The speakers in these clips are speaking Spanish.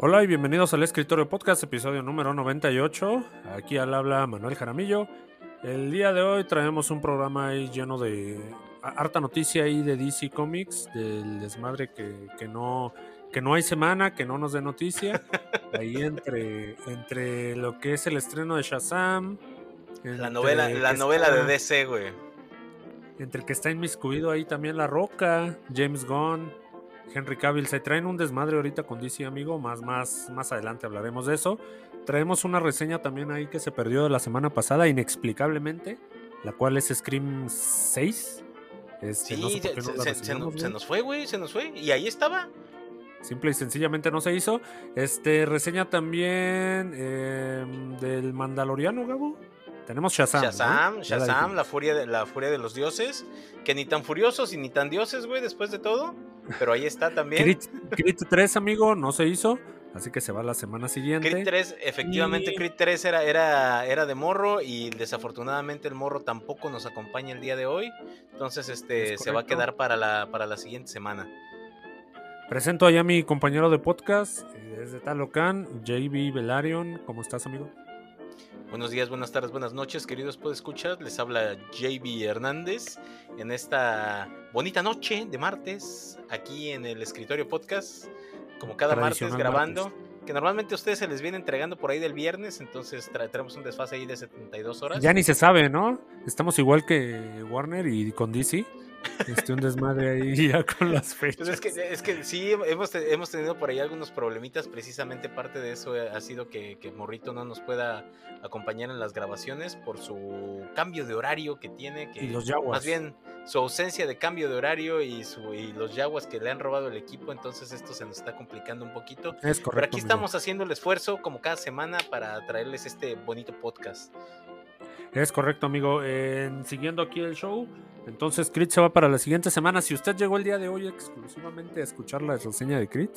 Hola y bienvenidos al Escritorio Podcast, episodio número 98. Aquí al habla Manuel Jaramillo. El día de hoy traemos un programa ahí lleno de harta noticia ahí de DC Comics, del desmadre que, que no que no hay semana, que no nos dé noticia. Ahí entre, entre lo que es el estreno de Shazam. La novela, la novela de DC, güey. Entre el que está inmiscuido ahí también La Roca, James Gunn, Henry Cavill. Se traen un desmadre ahorita con DC, amigo. Más, más, más adelante hablaremos de eso. Traemos una reseña también ahí que se perdió de la semana pasada, inexplicablemente. La cual es Scream 6. Este, sí, se, se, nos fue, güey, se nos fue. Y ahí estaba. Simple y sencillamente no se hizo. Este, reseña también em, del Mandaloriano, Gabo. Tenemos Shazam. Shazam, Shazam, la furia, de, la furia de los dioses. Que ni tan furiosos y ni tan dioses, güey, después de todo. Pero ahí está también. Crit, 3, amigo, no se hizo. Así que se va la semana siguiente. Crit 3, efectivamente, Crit 3 era, era, era de morro y desafortunadamente el morro tampoco nos acompaña el día de hoy. Entonces, este, se va a quedar para la, para la siguiente semana. Presento allá a mi compañero de podcast desde Talocan, JB Velarion. ¿Cómo estás, amigo? Buenos días, buenas tardes, buenas noches, queridos escuchar. Les habla JB Hernández en esta bonita noche de martes, aquí en el escritorio podcast, como cada martes grabando. Que normalmente a ustedes se les viene entregando por ahí del viernes, entonces traemos un desfase ahí de 72 horas. Ya ni se sabe, ¿no? Estamos igual que Warner y con DC. Este, un desmadre ahí ya con las pues fechas. es, que, es que sí, hemos, hemos tenido por ahí algunos problemitas. Precisamente parte de eso ha sido que, que, Morrito no nos pueda acompañar en las grabaciones por su cambio de horario que tiene. Que, y los Más bien su ausencia de cambio de horario y, su, y los Yaguas que le han robado el equipo. Entonces esto se nos está complicando un poquito. Es correcto. Pero aquí estamos haciendo el esfuerzo como cada semana para traerles este bonito podcast. Es correcto, amigo. siguiendo aquí el show, entonces Crit se va para la siguiente semana. Si usted llegó el día de hoy exclusivamente a escuchar la reseña de Crit,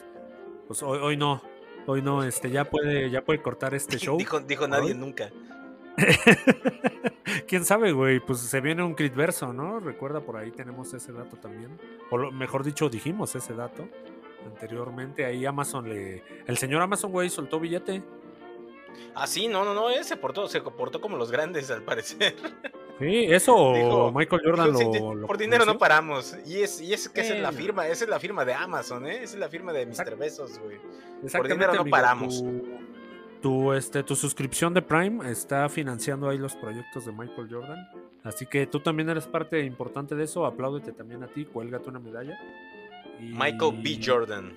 pues hoy, hoy no. Hoy no, este, ya puede, ya puede cortar este show. dijo, dijo nadie nunca. Quién sabe, güey. Pues se viene un Crit verso, ¿no? Recuerda, por ahí tenemos ese dato también. O mejor dicho, dijimos ese dato anteriormente. Ahí Amazon le. El señor Amazon, güey, soltó billete. Ah, sí, no, no, no, ese se portó, se comportó como los grandes al parecer. Sí, eso Michael Jordan lo, Por dinero no paramos. Y es, y es que esa es la firma, esa es la firma de Amazon, ¿eh? Esa es la firma de Mr. Besos, güey. Por dinero no paramos. Tu, este, tu suscripción de Prime está financiando ahí los proyectos de Michael Jordan. Así que tú también eres parte importante de eso. Apláudete también a ti, cuélgate una medalla. Michael B. Jordan.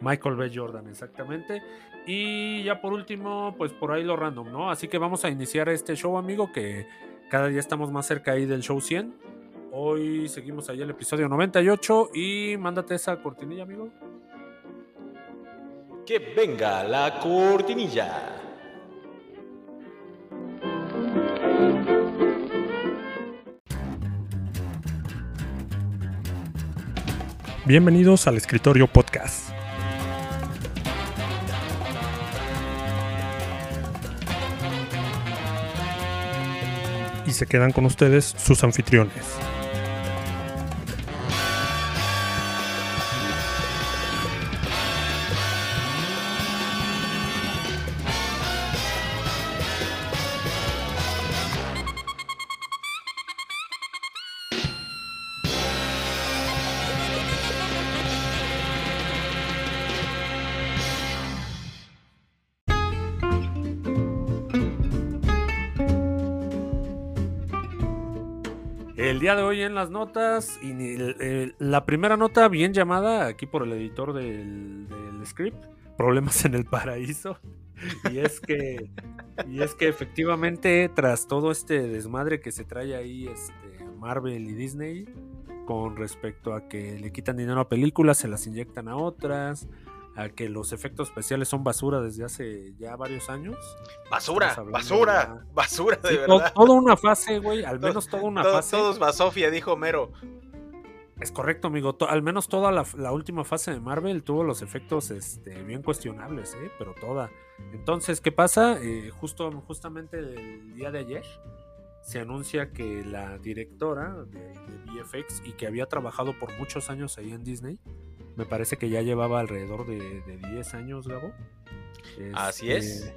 Michael B. Jordan, exactamente. Y ya por último, pues por ahí lo random, ¿no? Así que vamos a iniciar este show, amigo, que cada día estamos más cerca ahí del show 100. Hoy seguimos allá el episodio 98 y mándate esa cortinilla, amigo. Que venga la cortinilla. Bienvenidos al Escritorio Podcast. Y se quedan con ustedes sus anfitriones. Día de hoy en las notas, y la primera nota bien llamada aquí por el editor del, script, Problemas en el Paraíso. Y es que, y es que efectivamente, tras todo este desmadre que se trae ahí este, Marvel y Disney, con respecto a que le quitan dinero a películas, se las inyectan a otras, a que los efectos especiales son basura desde hace ya varios años. Basura, basura, basura de verdad. Toda una fase, güey, al menos toda una fase. Todos basofia, dijo Mero. Es correcto, amigo. al menos toda la, última fase de Marvel tuvo los efectos este, bien cuestionables, ¿eh? pero toda. Entonces, ¿qué pasa? Eh, justo, justamente el día de ayer se anuncia que la directora de, de VFX y que había trabajado por muchos años ahí en Disney, me parece que ya llevaba alrededor de, de 10 años, Gabo. Así es. Este,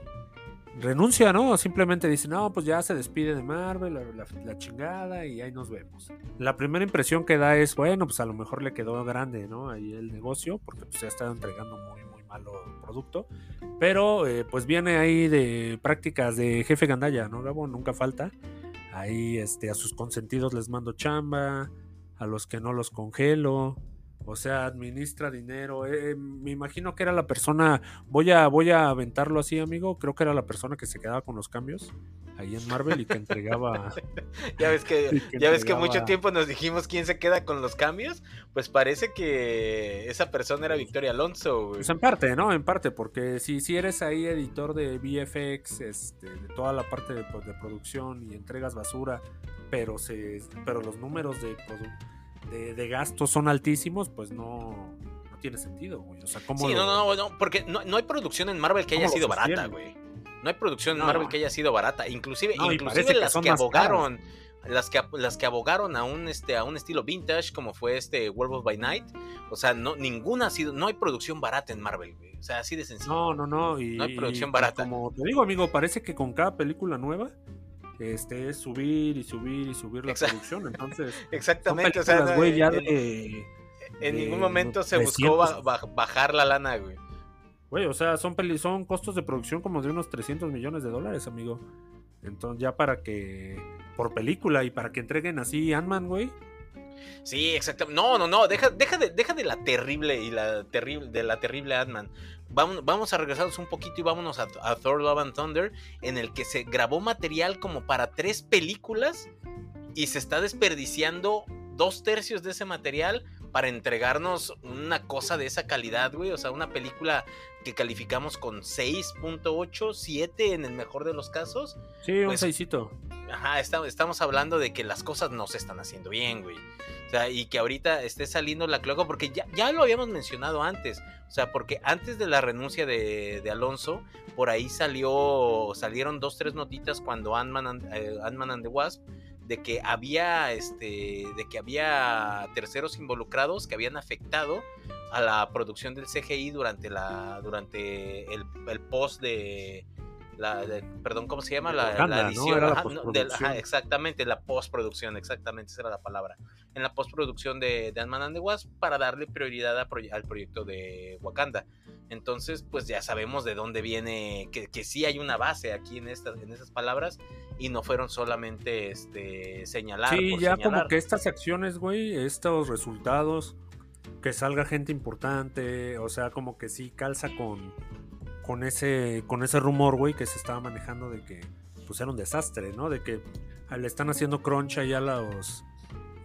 renuncia, ¿no? Simplemente dice, no, pues ya se despide de Marvel, la, la- la chingada, y ahí nos vemos. La primera impresión que da es, bueno, pues a lo mejor le quedó grande, ¿no? Ahí el negocio, porque pues ya está entregando muy, muy malo producto. Pero eh, pues viene ahí de prácticas de jefe gandalla, ¿no, Gabo? Nunca falta. Ahí este, a sus consentidos les mando chamba, a los que no los congelo. O sea, administra dinero. eh, eh, me imagino que era la persona. Voy a, voy a aventarlo así, amigo. Creo que era la persona que se quedaba con los cambios ahí en Marvel y que entregaba. Ya ves que, ya ves que mucho tiempo nos dijimos quién se queda con los cambios. Pues parece que esa persona era Victoria Alonso, güey. Pues en parte, ¿no? En parte, porque si, si eres ahí editor de VFX, este, de toda la parte de, pues, de producción y entregas basura, pero se pero los números de, produ- de, de gastos son altísimos, pues no, no tiene sentido, güey. O sea, ¿cómo Sí, lo- no, no, no, porque no, no hay producción en Marvel que ¿Cómo haya sido barata, güey. No hay producción en. Marvel que haya sido barata. Inclusive, inclusive que las que abogaron, las que, las que abogaron a un este, a un estilo vintage, como fue este Werewolf by Night. O sea, no, ninguna ha sido, no hay producción barata en Marvel, güey. O sea, así de sencillo. No, no, no. Y, No hay producción barata. Como te digo, amigo, parece que con cada película nueva este, es subir y subir y subir la producción. Entonces, Exactamente, o sea, no, güey, ya en, de- en de ningún momento se buscó 300. ba- ba- bajar la lana, güey. Güey, o sea, son, peli son costos de producción como de unos 300 millones de dólares, amigo. Entonces, ya para que. Por película y para que entreguen así Ant-Man, güey. Sí, exactamente. No, no, no, deja, deja, de, deja de la terrible y la terrible, de la terrible Ant-Man. Vamos, vamos a regresarnos un poquito y vámonos a, a Thor Love and Thunder, en el que se grabó material como para tres películas y se está desperdiciando dos tercios de ese material para entregarnos una cosa de esa calidad, güey. O sea, una película que calificamos con 6.8, 7 en el mejor de los casos. Sí, un Pues, seisito. Ajá, estamos hablando de que las cosas no se están haciendo bien, güey. O sea, y que ahorita esté saliendo la cloaca, porque ya, ya lo habíamos mencionado antes. O sea, porque antes de la renuncia de, de Alonso, por ahí salió, salieron dos, tres notitas cuando Ant-Man and, eh, and the Wasp, de que había, este, de que había terceros involucrados que habían afectado a la producción del CGI durante la, durante el, el post de, la, de- perdón, ¿cómo se llama? La, edición. La ajá, no, del- postproducción. ajá, exactamente, la postproducción, exactamente, esa era la palabra. En la postproducción de, de Ant-Man and the Wasp para darle prioridad a al proyecto de Wakanda. Entonces, pues ya sabemos de dónde viene, que, que sí hay una base aquí en estas, en esas palabras y no fueron solamente este señalar. Sí, por ya señalar. como que estas acciones, güey, estos resultados, que salga gente importante, o sea, como que sí calza con, con ese, con ese rumor, güey, que se estaba manejando de que pues era un desastre, ¿no? De que ah, le están haciendo crunch ahí a los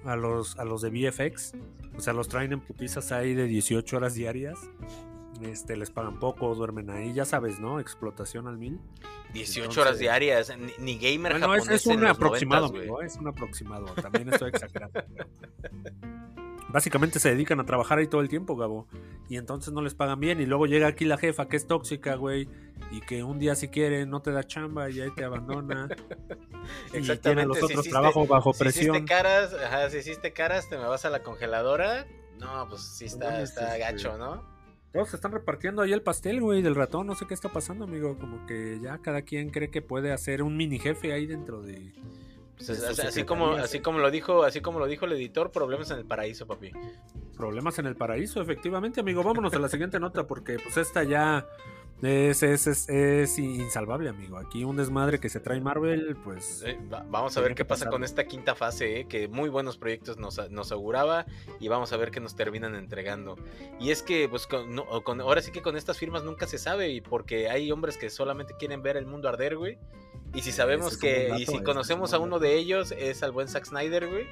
a los a los de VFX, o sea, los traen en putizas ahí de 18 horas diarias. Este, les pagan poco, duermen ahí, ya sabes, ¿no? Explotación al mil. 18 Entonces- horas diarias, ni, ni gamer Bueno, es, japonés es en un los aproximado, 90s, güey. amigo, es un aproximado. También estoy exagerando. Básicamente se dedican a trabajar ahí todo el tiempo, Gabo. Y entonces no les pagan bien. Y luego llega aquí la jefa que es tóxica, güey. Y que un día si quiere no te da chamba y ahí te abandona. y tiene Exactamente, los si otros hiciste- trabajos bajo Si hiciste presión. caras, ajá, si hiciste caras, te me vas a la congeladora. No, pues sí está, está este, gacho, ¿no? Todos se están repartiendo ahí el pastel, güey, del ratón. No sé qué está pasando, amigo. Como que ya cada quien cree que puede hacer un mini jefe ahí dentro de. Pues, así, así como, así sí. como lo dijo, así como lo dijo el editor, problemas en el paraíso, papi. Problemas en el paraíso, efectivamente, amigo. Vámonos a la siguiente nota porque pues esta ya es, es, es, es insalvable, amigo. Aquí un desmadre que se trae Marvel, pues... Eh, va- vamos a ver qué pasa con esta quinta fase, eh, que muy buenos proyectos nos, nos auguraba y vamos a ver qué nos terminan entregando. Y es que, pues, con, no- o con- ahora sí que con estas firmas nunca se sabe, y porque hay hombres que solamente quieren ver el mundo arder, güey. Y si sabemos que, y si conocemos a uno de ellos, es al buen Zack Snyder, güey.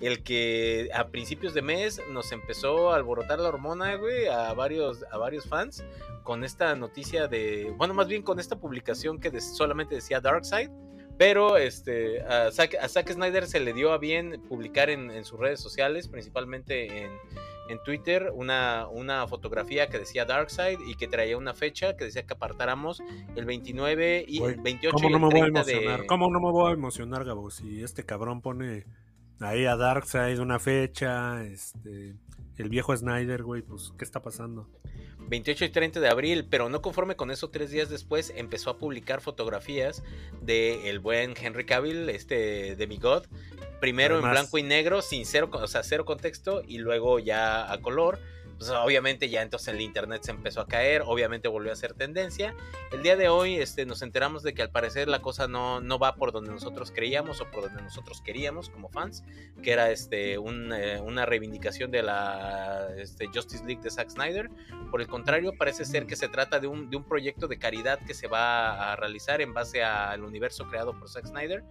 El que a principios de mes nos empezó a alborotar la hormona, güey, a varios, a varios fans, con esta noticia de, bueno, más bien con esta publicación que de- solamente decía Darkseid, pero este, a, Zack, a Zack Snyder se le dio a bien publicar en, en sus redes sociales, principalmente en, en Twitter, una, una fotografía que decía Darkseid y que traía una fecha que decía que apartáramos el 29 y el 28 ¿Cómo y no el me voy a 30 emocionar? de... ¿Cómo no me voy a emocionar, Gabo? Si este cabrón pone ahí a Darkseid una fecha, este, el viejo Snyder, güey, pues, ¿qué está pasando? 28 y 30 de abril, pero no conforme con eso, tres días después empezó a publicar fotografías de el buen Henry Cavill, este demigod, primero en blanco y negro, sin cero, o sea, cero contexto, y luego ya a color pues obviamente ya entonces el internet se empezó a caer, obviamente volvió a ser tendencia. El día de hoy este, nos enteramos de que al parecer la cosa no, no va por donde nosotros creíamos o por donde nosotros queríamos como fans, que era este, un, eh, una reivindicación de la este, Justice League de Zack Snyder. Por el contrario, parece ser que se trata de un, de un proyecto de caridad que se va a realizar en base al universo creado por Zack Snyder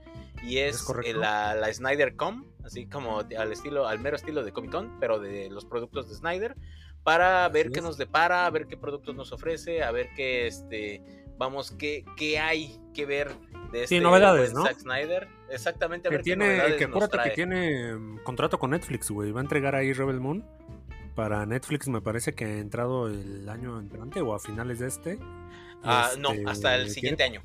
y es, la, la Snyder Com, así como al estilo, al mero estilo de Comic Con, pero de los productos de Snyder, para ver qué nos depara, a ver qué productos nos ofrece, a ver qué este vamos, qué, qué hay que ver de este novedades, ¿no? Zack Snyder. Exactamente, a que ver tiene, qué que acuérdate que tiene mm, contrato con Netflix, güey. Va a entregar ahí Rebel Moon. Para Netflix me parece que ha entrado el año entrante o a finales de este. Ah, no, hasta el este, siguiente año.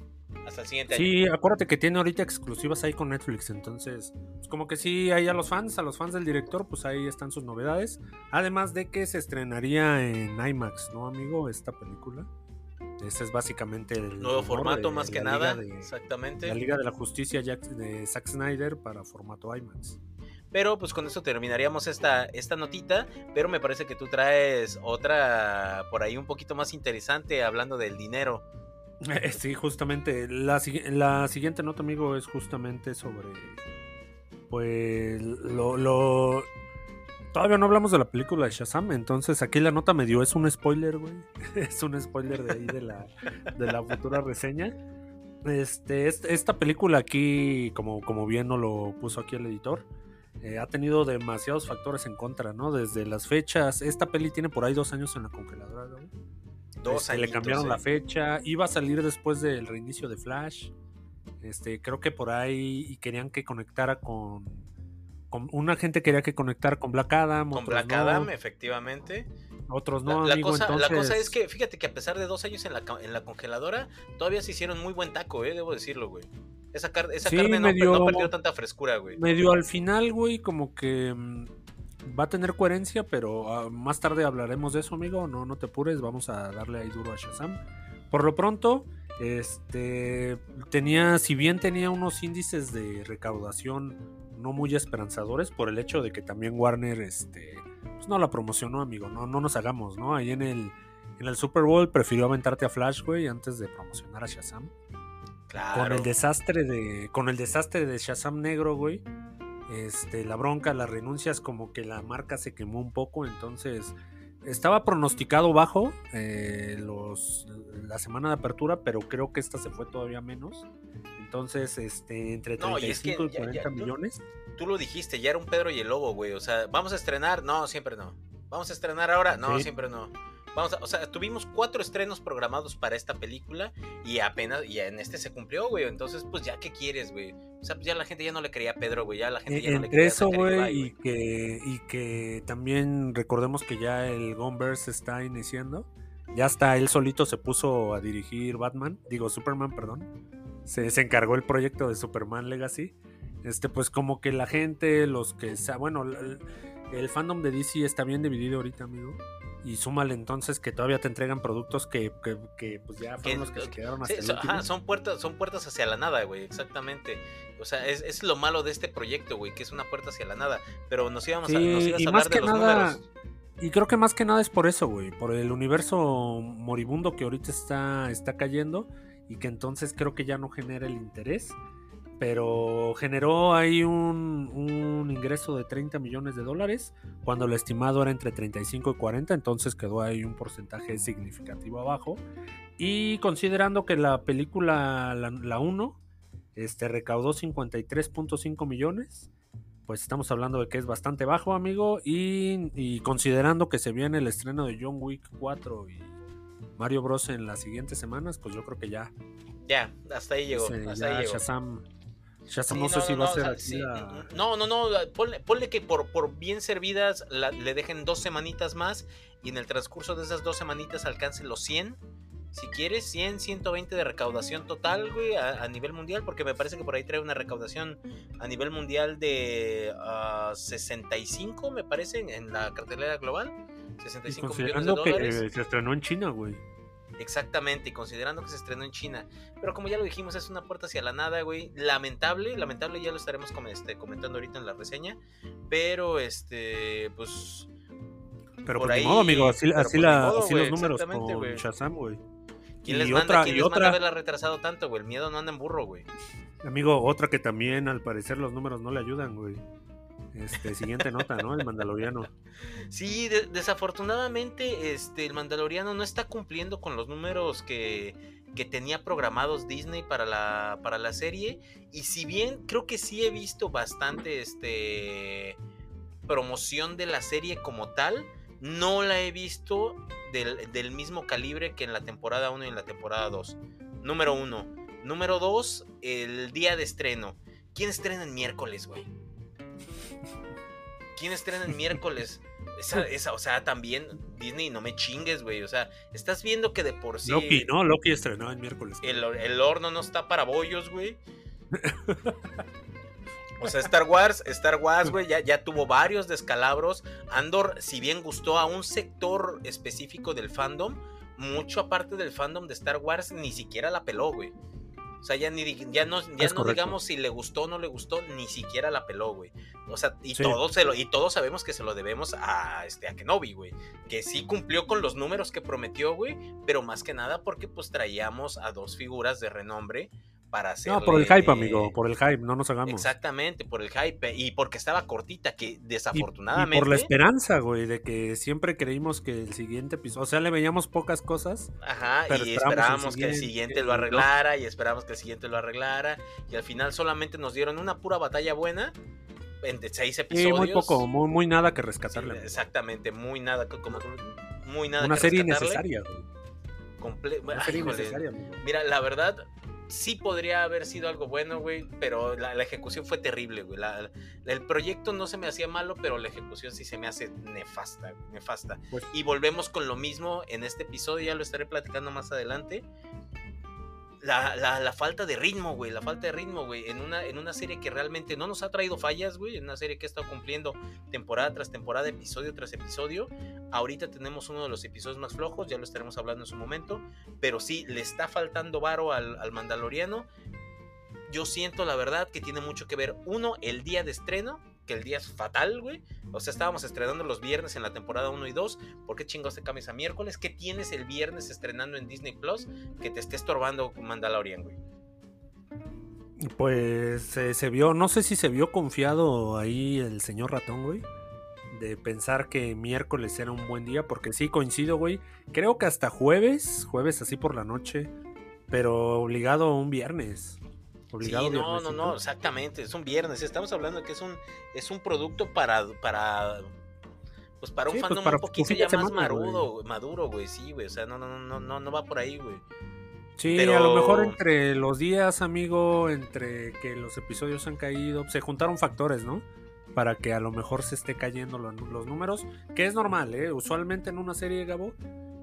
Hasta el siguiente sí, acuérdate que tiene ahorita exclusivas ahí con Netflix, entonces, pues como que sí, ahí a los fans, a los fans del director, pues ahí están sus novedades. Además de que se estrenaría en IMAX, ¿no, amigo? Esta película. Ese es básicamente el nuevo formato, más que nada. exactamente. La Liga de la Justicia de Zack Snyder para formato IMAX. Pero pues con eso terminaríamos esta, esta notita. Pero me parece que tú traes otra por ahí un poquito más interesante hablando del dinero. Sí, justamente. La, siguiente nota, amigo, es justamente sobre. Pues. Lo, lo, Todavía no hablamos de la película de Shazam, entonces aquí la nota me dio. Es un spoiler, güey. es un spoiler de ahí de la, de la futura reseña. Este, esta película aquí, como, como bien nos lo puso aquí el editor, eh, ha tenido demasiados factores en contra, ¿no? Desde las fechas. Esta peli tiene por ahí dos años en la congeladora, güey. Dos este, Le cambiaron la fecha. Iba a salir después del reinicio de Flash. Este, creo que por ahí y querían que conectara con, una gente quería que conectara con Black Adam. Con Black Adam, efectivamente. Otros no. La, cosa, la, cosa, es que, fíjate que a pesar de dos años en la, en la congeladora, todavía se hicieron muy buen taco, eh, debo decirlo, güey. Esa, esa carne no, no, perdió tanta frescura, güey. Medio al final, güey, como que mm, va a tener coherencia, pero ah, más tarde hablaremos de eso, amigo. No, no te apures, vamos a darle ahí duro a Shazam. Por lo pronto, este tenía, si bien tenía unos índices de recaudación no muy esperanzadores, por el hecho de que también Warner, este, pues no la promocionó, amigo. No, no nos hagamos, ¿no? Ahí en el, en el Super Bowl prefirió aventarte a Flash, güey, antes de promocionar a Shazam. Claro. Con el desastre de, con el desastre de Shazam negro, güey este, la bronca, las renuncias, como que la marca se quemó un poco, entonces estaba pronosticado bajo eh, los, la semana de apertura, pero creo que esta se fue todavía menos. Entonces, este, entre 35 y, 40 millones. Tú, lo dijiste, ya era un Pedro y el Lobo, güey. O sea, ¿vamos a estrenar? No, siempre no. ¿Vamos a estrenar ahora? No, siempre no. Vamos o sea, tuvimos cuatro estrenos programados para esta película y apenas, y en este se cumplió, güey. Entonces, pues ya, ¿qué quieres, güey? O sea, pues ya la gente ya no le quería a Pedro, güey. Ya la gente ya no le quería eso, güey, y que, y que también recordemos que ya el Gunverse está iniciando. Ya hasta él solito se puso a dirigir Batman, digo Superman, perdón. Se, se encargó el proyecto de Superman Legacy. Este, pues como que la gente, los que, bueno, el, el fandom de DC está bien dividido ahorita, amigo y súmale entonces que todavía te entregan productos que, que, pues ya fueron los que se quedaron hasta sí, ajá, son puertas son puertas hacia la nada güey exactamente. O sea es, es, lo malo de este proyecto güey que es una puerta hacia la nada. Pero nos íbamos a, nos ibas a hablar de los números. y creo que más que nada es por eso güey por el universo moribundo que ahorita está está cayendo y que entonces creo que ya no genera el interés pero generó ahí un, un, ingreso de 30 millones de dólares cuando el estimado era entre 35 y 40, entonces quedó ahí un porcentaje significativo abajo. Y considerando que la película, la 1, este, recaudó 53.5 millones, pues estamos hablando de que es bastante bajo, amigo, y, y, considerando que se viene el estreno de John Wick 4 y Mario Bros. en las siguientes semanas, pues yo creo que ya. Ya, hasta ahí llegó. hasta ahí llegó. Ya no, sé si va a ser así No, no, no, ponle, que por, por bien servidas le dejen dos semanitas más y en el transcurso de esas dos semanitas alcance los 100 si quieres, 100, 120 de recaudación total, güey, a, nivel mundial, porque me parece que por ahí trae una recaudación a nivel mundial de 65, ah, me parece, en la cartelera global. 65 millones de dólares. que se estrenó en China, güey. Exactamente, y considerando que se estrenó en China. Pero como ya lo dijimos, es una puerta hacia la nada, güey. Lamentable, lamentable, ya lo estaremos este, comentando ahorita en la reseña. Pero, este, pues... Pero por pues, ahí, amigo, así, así, pues, los números con Shazam, güey. ¿Quién les, manda, ¿quién les otra... manda haberla retrasado tanto, güey? El miedo no anda en burro, güey. Amigo, otra que también al parecer los números no le ayudan, güey. Este, siguiente nota, ¿no? El Mandaloriano. Sí, desafortunadamente, este, el Mandaloriano no está cumpliendo con los números que, que tenía programados Disney para la, para la serie. Y si bien creo que sí he visto bastante este, promoción de la serie como tal, no la he visto del, del mismo calibre que en la temporada 1 y en la temporada 2. Número 1. Número 2, el día de estreno. ¿Quién estrena el miércoles, güey? ¿Quién estrena el miércoles? Esa, o sea, también Disney, no me chingues, güey. O sea, estás viendo que de por sí. Loki, ¿no? Loki estrenó el miércoles. El, el horno no está para bollos, güey. O sea, Star Wars, Star Wars, güey, ya, ya, tuvo varios descalabros. Andor, si bien gustó a un sector específico del fandom, mucho aparte del fandom de Star Wars, ni siquiera la peló, güey. O sea, ya, ni, ya no, ya no digamos si le gustó o no le gustó, ni siquiera la peló, güey. O sea, y, todos se lo, y todos sabemos que se lo debemos a, este, a Kenobi, güey. Que sí cumplió con los números que prometió, güey. Pero más que nada porque pues traíamos a dos figuras de renombre para hacer. No, por el hype, amigo, por el hype, no nos hagamos. Exactamente, por el hype y porque estaba cortita, que desafortunadamente. Y, por la esperanza, güey, de que siempre creímos que el siguiente episodio, o sea, le veíamos pocas cosas. Ajá, y esperábamos que el siguiente lo arreglara y esperábamos que el siguiente lo arreglara y al final solamente nos dieron una pura batalla buena en seis episodios. Sí, muy poco, muy, muy nada que rescatarle. exactamente, muy nada, como muy nada. Una serie innecesaria, güey. Una serie innecesaria, Mira, la verdad, sí podría haber sido algo bueno, güey, pero la, ejecución fue terrible, güey. el proyecto no se me hacía malo, pero la ejecución sí se me hace nefasta, nefasta. Pues y volvemos con lo mismo en este episodio, ya lo estaré platicando más adelante la, la, falta de ritmo, güey, la falta de ritmo, güey, en una, en una serie que realmente no nos ha traído fallas, güey, en una serie que ha estado cumpliendo temporada tras temporada, episodio tras episodio. Ahorita tenemos uno de los episodios más flojos, ya lo estaremos hablando en su momento, pero sí, le está faltando varo al, al Mandaloriano. Yo siento, la verdad, que tiene mucho que ver, uno, el día de estreno, que el día es fatal, güey. O sea, estábamos estrenando los viernes en la temporada 1 y 2. ¿Por qué chingados te cambias a miércoles? ¿Qué tienes el viernes estrenando en Disney Plus que te esté estorbando Mandalorian, güey? Pues se vio, no sé si se vio confiado ahí el señor ratón, güey. De pensar que miércoles era un buen día, porque sí coincido, güey. Creo que hasta jueves, jueves así por la noche, pero obligado a un viernes sí, no, no, no, exactamente. Es un viernes. Estamos hablando de que es un, es un producto para, para pues para un pues, fandom un poquito ya más marudo, maduro, güey, sí, güey. O sea, no, no, no, no, no va por ahí, güey. Sí, a lo mejor entre los días, amigo, entre que los episodios han caído, se juntaron factores, ¿no? Para que a lo mejor se esté cayendo los, los números, que es normal, ¿eh? Usualmente en una serie, Gabo,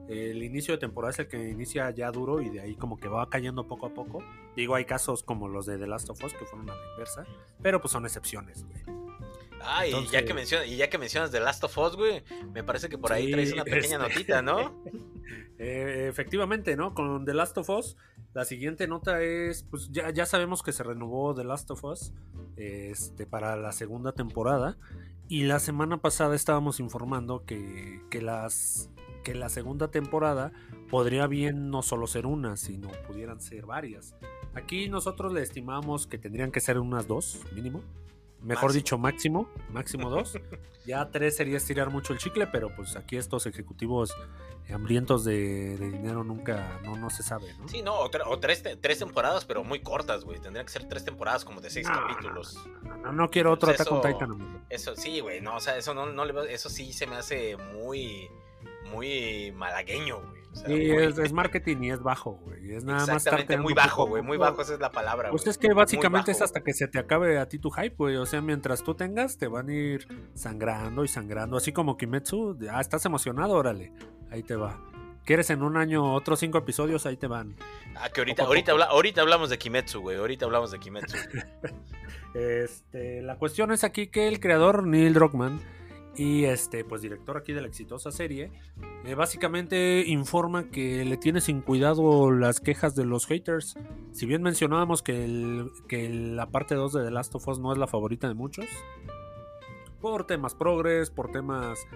el inicio de temporada es el que inicia ya duro y de ahí como que va cayendo poco a poco. Digo, hay casos como los de The Last of Us que fueron a la inversa, pero pues son excepciones, güey. Ah, y, ya que mencionas, y ya que mencionas The Last of Us, güey, me parece que por ahí traes una pequeña este, notita, ¿no? Eh, efectivamente, ¿no? Con The Last of Us, la siguiente nota es, pues ya, ya sabemos que se renovó The Last of Us este, para la segunda temporada. Y la semana pasada estábamos informando que, que las que la segunda temporada podría bien no solo ser una, sino pudieran ser varias. Aquí nosotros le estimamos que tendrían que ser unas dos, mínimo. Mejor dicho, máximo, máximo dos. ya tres sería estirar mucho el chicle, pero pues aquí estos ejecutivos hambrientos de, dinero nunca, no, no se sabe, ¿no? Sí, no, o, tres, tres, temporadas, pero muy cortas, güey. Tendrían que ser tres temporadas como de seis capítulos. No, no, quiero otro Attack on Titan, Eso sí, güey, no, o sea, eso no, no le, eso sí se me hace muy muy malagueño, güey. sí, es, marketing y es bajo, güey. Es nada más muy bajo, güey. Muy bajo, esa es la palabra. Pues es que básicamente es hasta que se te acabe a ti tu hype, güey. O sea, mientras tú tengas, te van a ir sangrando y sangrando. Así como Kimetsu, ah, estás emocionado, órale. Ahí te va. ¿Quieres en un año otros cinco episodios? Ahí te van. Ah, que ahorita, ahorita, ahorita hablamos de Kimetsu, güey. Ahorita hablamos de Kimetsu. este, la cuestión es aquí que el creador Neil Druckmann y este, pues director aquí de la exitosa serie, eh, básicamente informa que le tiene sin cuidado las quejas de los haters. Si bien mencionábamos que, que la parte 2 de The Last of Us no es la favorita de muchos, por temas progres, por temas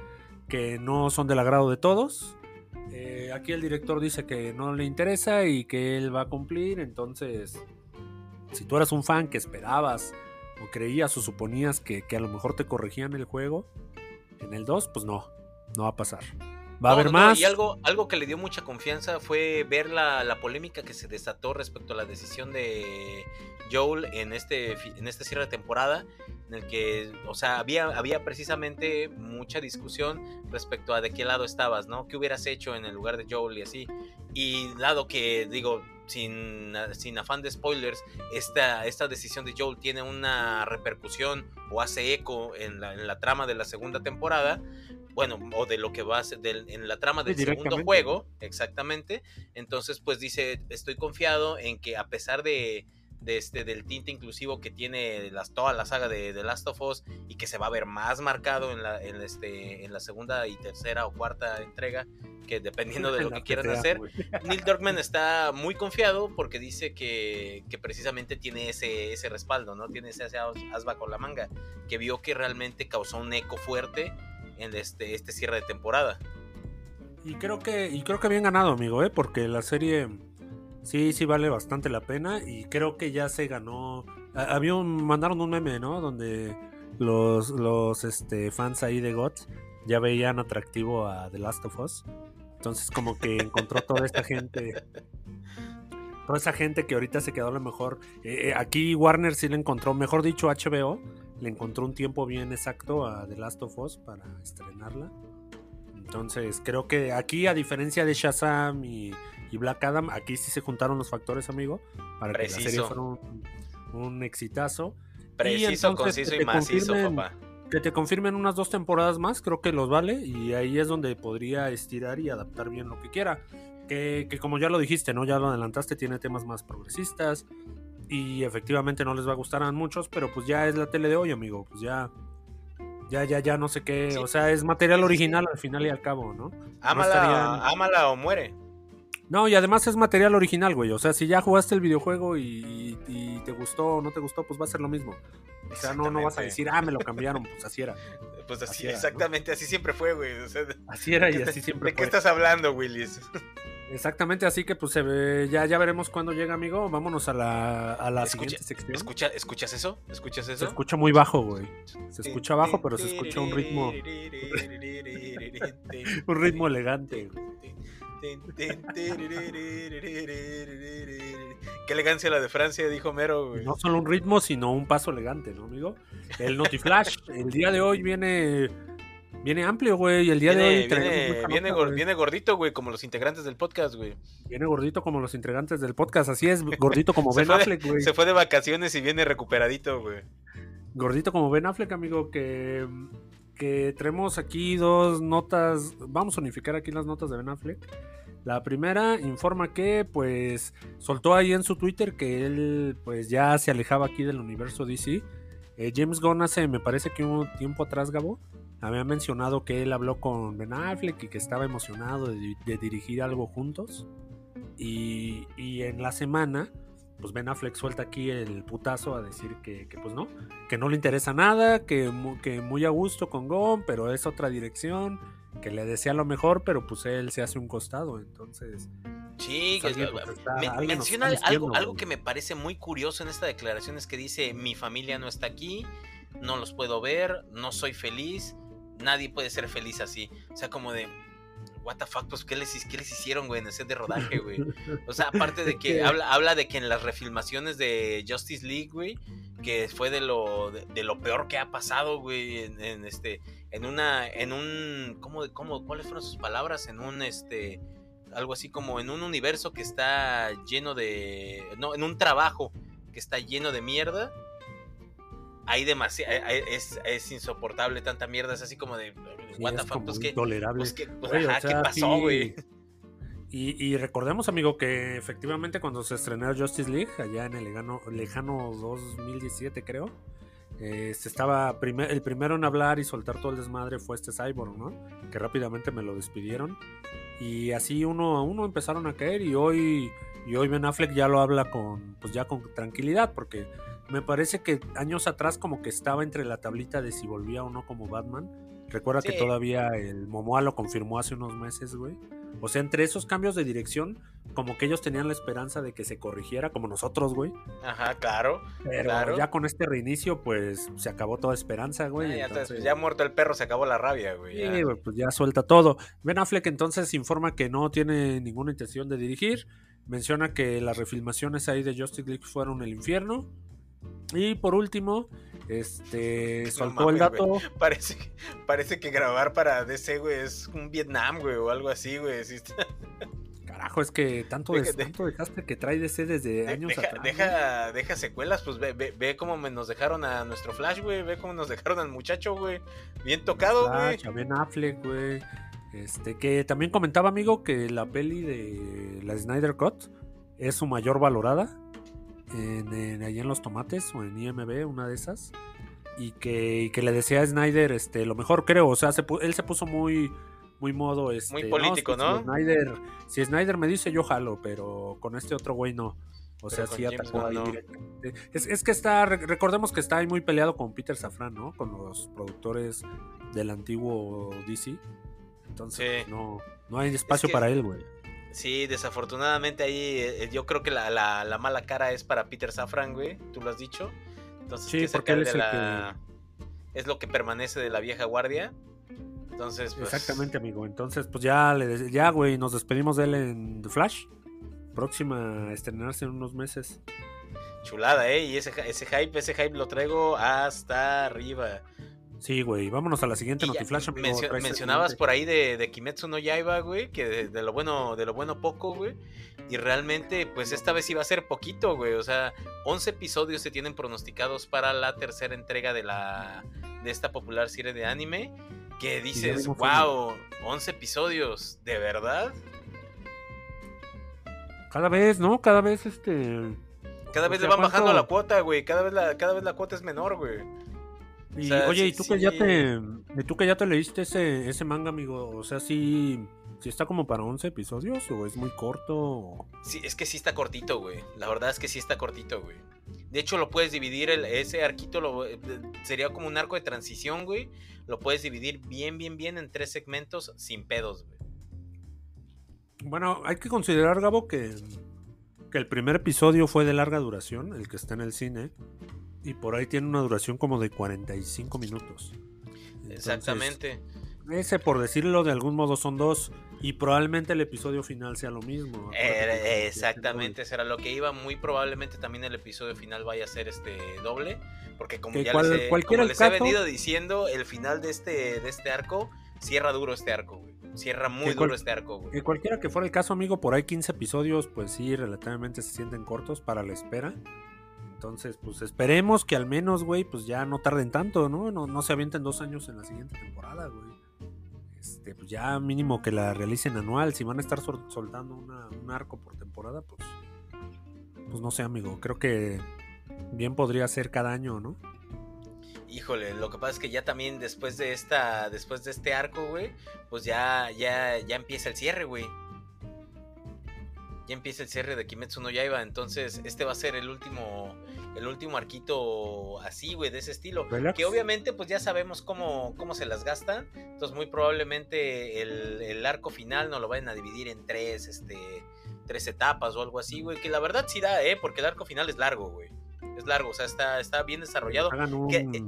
que no son del agrado de todos. Eh, aquí el director dice que no le interesa y que él va a cumplir, entonces si tú eras un fan que esperabas o creías o suponías que, que a lo mejor te corregían el juego, en el 2, pues no, no va a pasar. Va a haber más. y algo, algo que le dio mucha confianza fue ver la, la, polémica que se desató respecto a la decisión de Joel en este, en este cierre de temporada, en el que, o sea, había, había precisamente mucha discusión respecto a de qué lado estabas, ¿no? ¿Qué hubieras hecho en el lugar de Joel y así? Y dado que, digo, sin, sin afán de spoilers, esta, esta decisión de Joel tiene una repercusión o hace eco en la, en la trama de la segunda temporada, bueno, o de lo que va a ser en la trama del segundo juego, exactamente. Entonces, pues dice, estoy confiado en que a pesar de, de este, del tinte inclusivo que tiene las, toda la saga de The Last of Us y que se va a ver más marcado en la, en este, en la segunda y tercera o cuarta entrega, que dependiendo de lo que quieran hacer, Neil Druckmann está muy confiado porque dice que, que, precisamente tiene ese, ese respaldo, ¿no? Tiene ese asba con la manga, que vio que realmente causó un eco fuerte en este, este cierre de temporada. Y creo que, y creo que bien ganado, amigo, ¿eh? porque la serie sí, sí vale bastante la pena y creo que ya se ganó. Había un, mandaron un meme, ¿no? Donde los, los este, fans ahí de GOT ya veían atractivo a The Last of Us. Entonces como que encontró toda esta gente toda esa gente que ahorita se quedó a lo mejor. Eh, eh, aquí Warner sí le encontró, mejor dicho, HBO le encontró un tiempo bien exacto a The Last of Us para estrenarla. Entonces, creo que aquí, a diferencia de Shazam y, Black Adam, aquí sí se juntaron los factores, amigo, para que la serie fuera un, exitazo. Preciso, conciso y macizo, papá. Que te confirmen unas dos temporadas más, creo que los vale, y ahí es donde podría estirar y adaptar bien lo que quiera. Que, que como ya lo dijiste, ¿no? Ya lo adelantaste, tiene temas más progresistas, y efectivamente no les va a gustar a muchos, pero pues ya es la tele de hoy, amigo. Pues ya, ya, ya, ya no sé qué. O sea, es material original al final y al cabo, ¿no? Ámala, o muere. No, y además es material original, güey. O sea, si ya jugaste el videojuego y, te gustó o no te gustó, pues va a ser lo mismo. O sea, no, no vas a decir, ah, me lo cambiaron, pues así era. Pues así, exactamente, así siempre fue, güey. así era y así siempre fue. ¿De qué estás hablando, Willis? Exactamente, así que pues se ve, ya, ya veremos cuándo llega, amigo. Vámonos a la, a la siguiente sección. Escucha, ¿Escuchas eso? ¿Escuchas eso? Se escucha muy bajo, güey. Se escucha bajo, pero se escucha un ritmo. un ritmo elegante. Qué elegancia la de Francia, dijo Mero, güey. No solo un ritmo, sino un paso elegante, ¿no, amigo? El Notiflash, el día de hoy viene Viene amplio, güey. El día de hoy. Viene, viene, gordito, güey, como los integrantes del podcast, güey. Viene gordito como los integrantes del podcast. Así es, gordito como Ben Affleck, güey. Se fue de vacaciones y viene recuperadito, güey. Gordito como Ben Affleck, amigo, que, que traemos aquí dos notas. Vamos a unificar aquí las notas de Ben Affleck. La primera informa que, pues, soltó ahí en su Twitter que él, pues, ya se alejaba aquí del universo DC. Eh, James Gunn hace, me parece que un tiempo atrás, Gabo, había mencionado que él habló con Ben Affleck y que estaba emocionado de, dirigir algo juntos. Y, en la semana, pues Ben Affleck suelta aquí el putazo a decir que, pues no, que no le interesa nada, que, que muy a gusto con Gon, pero es otra dirección, que le desea lo mejor, pero pues él se hace un costado, entonces... Sí, pues, menciona algo, algo que me parece muy curioso en esta declaración es que dice, mi familia no está aquí, no los puedo ver, no soy feliz, nadie puede ser feliz así. O sea, como de, what the fuck, pues, ¿qué les, les hicieron, güey, en el set de rodaje, güey? O sea, aparte de que habla, habla de que en las refilmaciones de Justice League, güey, que fue de lo, de, lo peor que ha pasado, güey, en, este, en una, en un, ¿cómo, cómo, cuáles fueron sus palabras? En un, este, algo así como en un universo que está lleno de, no, en un trabajo que está lleno de mierda hay demasiado, es, es, insoportable tanta mierda, es así como de, what the fuck, pues que, ¿qué pasó, güey? Y, recordemos, amigo, que efectivamente cuando se estrenó Justice League, allá en el lejano, lejano 2017, creo, eh, se estaba el primero en hablar y soltar todo el desmadre fue este Cyborg, ¿no? Que rápidamente me lo despidieron. Y así uno a uno empezaron a caer y hoy, y hoy Ben Affleck ya lo habla con, pues ya con tranquilidad, porque me parece que años atrás como que estaba entre la tablita de si volvía o no como Batman. Recuerda que todavía el Momoa lo confirmó hace unos meses, güey. O sea, entre esos cambios de dirección, como que ellos tenían la esperanza de que se corrigiera, como nosotros, güey. Ajá, claro. Pero ya con este reinicio, pues se acabó toda esperanza, güey. Ah, ya, ya, muerto el perro, se acabó la rabia, güey. Sí, güey, pues ya suelta todo. Ben Affleck entonces informa que no tiene ninguna intención de dirigir. Menciona que las refilmaciones ahí de Justice League fueron el infierno. Y por último, este, soltó el dato. Parece, parece que grabar para DC, güey, es un Vietnam, güey, o algo así, güey. Carajo, es que tanto, dejaste que trae DC desde años deja, atrás. Deja, deja secuelas, pues ve, ve, cómo nos dejaron a nuestro Flash, güey. Ve cómo nos dejaron al muchacho, güey. Bien tocado, güey. A Ben Affleck, güey. Este, que también comentaba, amigo, que la peli de la Snyder Cut es su mayor valorada en, allí en los tomates o en IMB, una de esas. Y que, le decía a Snyder este, lo mejor, creo. O sea, él se puso muy, muy modo. Este, muy político, ¿no? Si, Snyder, si Snyder me dice, yo jalo, pero con este otro güey no. O sea, sí atacó ahí Es, que está, recordemos que está ahí muy peleado con Peter Safran, ¿no? Con los productores del antiguo DC. Entonces, no, no hay espacio para él, güey. Sí, desafortunadamente ahí eh, yo creo que la, la, mala cara es para Peter Safran, güey. Tú lo has dicho. Entonces, sí, porque él es, que... es lo que permanece de la vieja guardia. Entonces, pues... Exactamente, amigo. Entonces, pues ya, le, ya, güey, nos despedimos de él en The Flash. Próxima a estrenarse en unos meses. Chulada, ¿eh? Y ese, ese hype, ese hype lo traigo hasta arriba. Sí, güey, vámonos a la siguiente Notiflash. mencionabas por ahí de, de, Kimetsu no Yaiba, güey, que de, lo bueno, de lo bueno poco, güey. Y realmente, pues esta vez iba a ser poquito, güey. O sea, 11 episodios se tienen pronosticados para la tercera entrega de la de esta popular serie de anime. Que dices, wow, 11 episodios, ¿de verdad? Cada vez, ¿no? Cada vez este. Cada vez le van bajando la cuota, güey. Cada vez la, cada vez la cuota es menor, güey oye, ¿y tú que ya te tú que ya te leíste ese, ese manga, amigo? O sea, sí, sí está como para 11 episodios o es muy corto. Sí, es que sí está cortito, güey. La verdad es que sí está cortito, güey. De hecho, lo puedes dividir, el, ese arquito lo, eh, sería como un arco de transición, güey. Lo puedes dividir bien, bien, bien en tres segmentos sin pedos, güey. Bueno, hay que considerar, Gabo, que, que el primer episodio fue de larga duración, el que está en el cine y por ahí tiene una duración como de 45 minutos. Exactamente. Ese, por decirlo de algún modo, son dos. Y probablemente el episodio final sea lo mismo. Eh, exactamente, será lo que iba. Muy probablemente también el episodio final vaya a ser este doble. Porque como ya les, he, venido diciendo, el final de este, de este arco cierra duro este arco, Cierra muy duro este arco, güey. cualquiera que fuera el caso, amigo, por ahí 15 episodios, pues sí, relativamente se sienten cortos para la espera. Entonces, pues esperemos que al menos, güey, pues ya no tarden tanto, ¿no? No, no se avienten dos años en la siguiente temporada, güey. Este, pues ya mínimo que la realicen anual. Si van a estar soltando un arco por temporada, pues, pues no sé, amigo. Creo que bien podría ser cada año, ¿no? Híjole, lo que pasa es que ya también después de esta, después de este arco, güey, pues ya, ya, ya empieza el cierre, güey ya empieza el cierre de Kimetsu no Yaiba, entonces este va a ser el último el último arquito así, güey, de ese estilo, que obviamente pues ya sabemos cómo, cómo se las gastan, entonces muy probablemente el, arco final no lo vayan a dividir en tres, este, tres etapas o algo así, güey, que la verdad sí da, eh, porque el arco final es largo, güey, es largo, o sea, está, está bien desarrollado. Eh,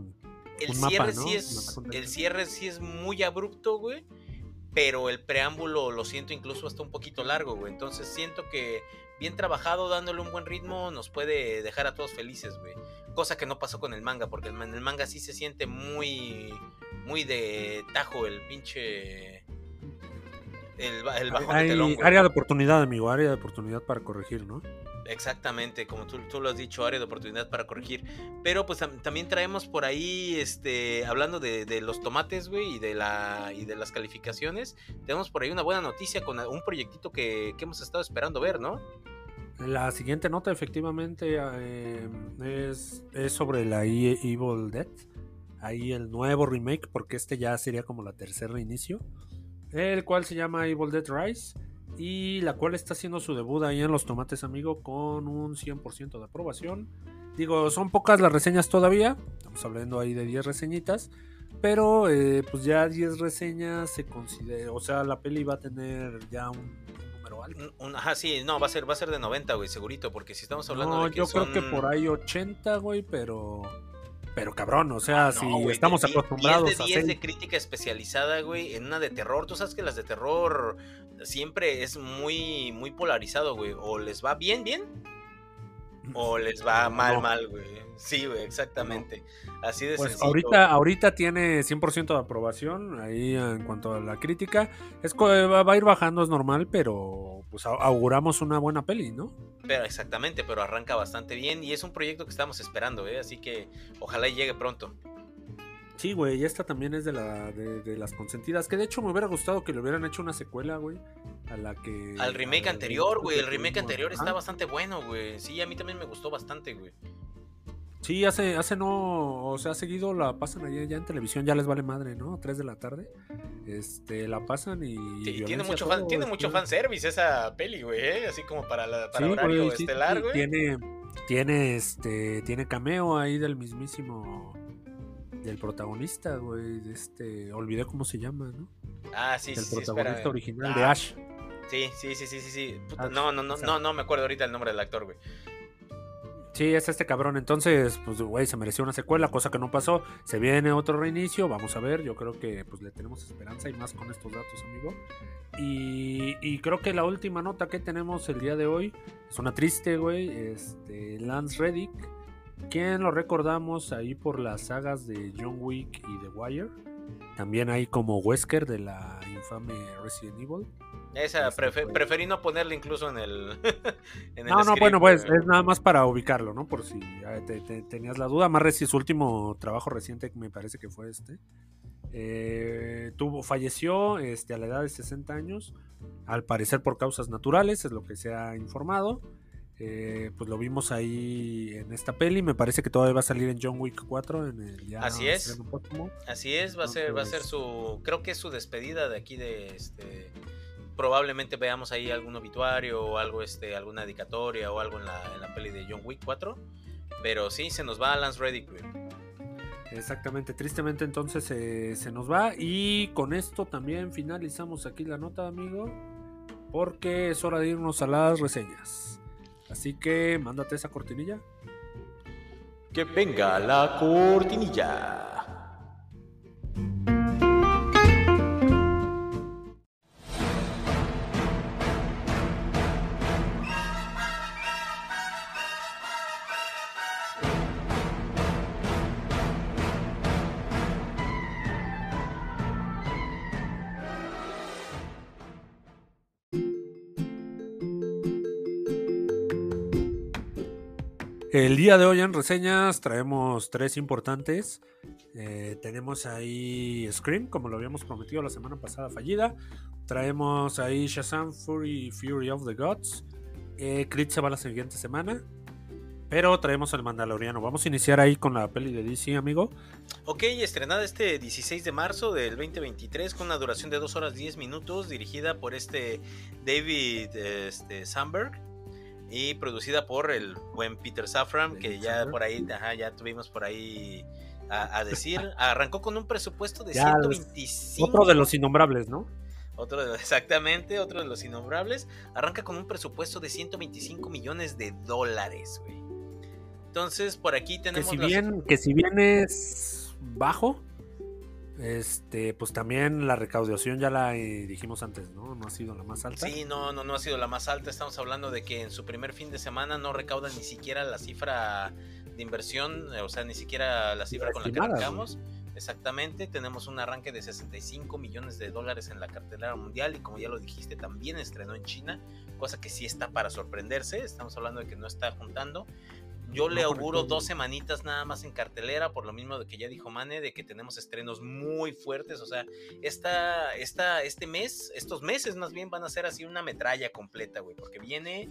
el cierre sí es, el cierre sí es muy abrupto, güey pero el preámbulo lo siento incluso hasta un poquito largo, güey. Entonces siento que bien trabajado, dándole un buen ritmo, nos puede dejar a todos felices, güey. Cosa que no pasó con el manga, porque en el manga sí se siente muy, muy de tajo el pinche... El, bajón de telón, Área de oportunidad, amigo, área de oportunidad para corregir, ¿no? Exactamente, como tú, tú, lo has dicho, área de oportunidad para corregir. Pero pues también traemos por ahí, este, hablando de, los tomates, güey, y de la y de las calificaciones, tenemos por ahí una buena noticia con un proyectito que, que hemos estado esperando ver, ¿no? La siguiente nota efectivamente eh, es, es, sobre la e-, Evil Dead. Ahí el nuevo remake, porque este ya sería como la tercera inicio. El cual se llama Evil Dead Rise y la cual está haciendo su debut ahí en los tomates, amigo, con un 100% de aprobación. Digo, son pocas las reseñas todavía, estamos hablando ahí de 10 reseñitas, pero eh, pues ya 10 reseñas se considera, o sea, la peli va a tener ya un, número alto. ajá, sí, no, va a ser va a ser de 90, güey, segurito, porque si estamos hablando no, de que yo creo que por ahí 80, güey, pero pero cabrón, o sea, ah, si estamos acostumbrados 10 de 10 de crítica especializada, güey, en una de terror. Tú sabes que las de terror siempre es muy, muy polarizado, güey. O les va bien, bien, o les va mal, mal, güey. Sí, güey, exactamente. Así de pues Ahorita, ahorita tiene 100% de aprobación ahí en cuanto a la crítica. Es va a ir bajando, es normal, pero pues auguramos una buena peli, ¿no? Pero exactamente, pero arranca bastante bien y es un proyecto que estamos esperando, ¿eh? Así que ojalá llegue pronto. Sí, güey, y esta también es de, la, de, las consentidas. Que de hecho me hubiera gustado que le hubieran hecho una secuela, güey. A la que. Al remake anterior, güey. El remake anterior está bastante bueno, güey. Sí, a mí también me gustó bastante, güey. Sí, hace, hace no, o sea, seguido la pasan allá ya en televisión, ya les vale madre, ¿no? Tres de la tarde. Este, la pasan y. tiene mucho fan, tiene mucho fanservice esa peli, güey, ¿eh? así como para, la, para horario estelar, güey. tiene, tiene este, tiene cameo ahí del mismísimo del protagonista, güey, este, olvidé cómo se llama, ¿no? Ah, sí, sí. El protagonista original de ah, Ash. Sí, sí, sí, sí, sí, sí. no, no, no, no, no me acuerdo ahorita el nombre del actor, güey. Sí, es este cabrón. Entonces, pues, güey, se mereció una secuela, cosa que no pasó. Se viene otro reinicio, vamos a ver. Yo creo que, pues, le tenemos esperanza y más con estos datos, amigo. Y, creo que la última nota que tenemos el día de hoy es una triste, güey. Este, Lance Reddick ¿Quién lo recordamos ahí por las sagas de John Wick y The Wire. También hay como Wesker de la infame Resident Evil. Esa, este, preferí no ponerle incluso en el. no, no, bueno, pues es nada más para ubicarlo, ¿no? Por si tenías la duda. Más recién, su último trabajo reciente me parece que fue este. Eh, tuvo, falleció este, a la edad de 60 años, al parecer por causas naturales, es lo que se ha informado. Eh, pues lo vimos ahí en esta peli. Me parece que todavía va a salir en John Wick 4. En el Así es. Así es, va a ser, va a ser su. Creo que es su despedida de aquí de este. Probablemente veamos ahí algún obituario o algo, este, alguna dedicatoria o algo en la, en la peli de John Wick 4. Pero sí, se nos va Lance Reddick, Exactamente, tristemente entonces eh, se nos va. Y con esto también finalizamos aquí la nota, amigo. Porque es hora de irnos a las reseñas. Así que mándate esa cortinilla. Que venga la cortinilla. El día de hoy en reseñas traemos tres importantes. Eh, tenemos ahí Scream, como lo habíamos prometido la semana pasada fallida. Traemos ahí Shazam Fury Fury of the Gods. Eh, se va la siguiente semana. Pero traemos el Mandaloriano. Vamos a iniciar ahí con la peli de DC, amigo. Ok, estrenada este 16 de marzo del 2023 con una duración de 2 horas 10 minutos, dirigida por este David este, Sandberg y producida por el buen Peter Safran, que ya por ahí, ya tuvimos por ahí a, decir. Arrancó con un presupuesto de 125. Otro de los innombrables, ¿no? Otro exactamente, otro de los innombrables. Arranca con un presupuesto de 125 millones de dólares, güey. Entonces, por aquí tenemos. Que si, bien, que si bien es bajo, este, pues también la recaudación ya la eh, dijimos antes, ¿no? No ha sido la más alta. Sí, no, no, no ha sido la más alta. Estamos hablando de que en su primer fin de semana no recauda ni siquiera la cifra de inversión, o sea, ni siquiera la cifra con la que arrancamos. Exactamente, tenemos un arranque de 65 millones de dólares en la cartelera mundial y como ya lo dijiste, también estrenó en China, cosa que sí está para sorprenderse, estamos hablando de que no está juntando. Yo le auguro dos semanitas nada más en cartelera, por lo mismo de que ya dijo Mane, de que tenemos estrenos muy fuertes. O sea, esta, esta, este mes, estos meses más bien van a ser así una metralla completa, güey. Porque viene,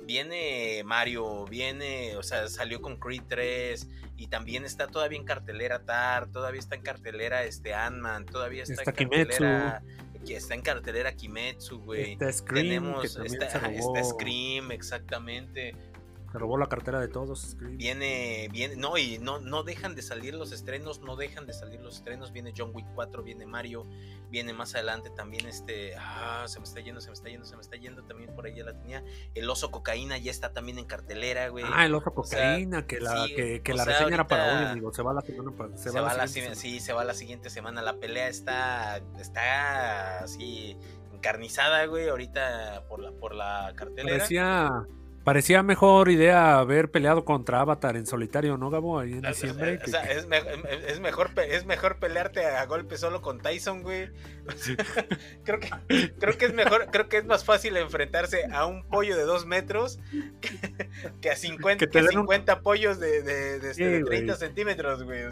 viene Mario, viene, o sea, salió con Creed 3 y también está todavía en cartelera Tar, todavía está en cartelera este Ant-Man, todavía está, en cartelera. Que está en cartelera Kimetsu, güey. Está Scream, Tenemos, está Scream, exactamente se robó la cartera de todos. Viene, viene, no, y no, no dejan de salir los estrenos, no dejan de salir los estrenos. Viene John Wick 4, viene Mario, viene más adelante también este. Ah, se me está yendo, se me está yendo, se me está yendo. También por ahí ya la tenía. El oso cocaína ya está también en cartelera, güey. Ah, el oso cocaína, que la, que, la reseña era para hoy, amigo. Se va la semana se, va, la, Sí, se va la siguiente semana. La pelea está, está así encarnizada, güey, ahorita por la, por la cartelera. Parecía Parecía mejor idea haber peleado contra Avatar en solitario, ¿no, Gabo? Ahí en diciembre. O sea, es, mejor, es mejor pelearte a golpe solo con Tyson, güey. creo, que, creo que es mejor, creo que es más fácil enfrentarse a un pollo de dos metros que, a 50, que 50 pollos de, de, de, 30 este, centímetros, güey.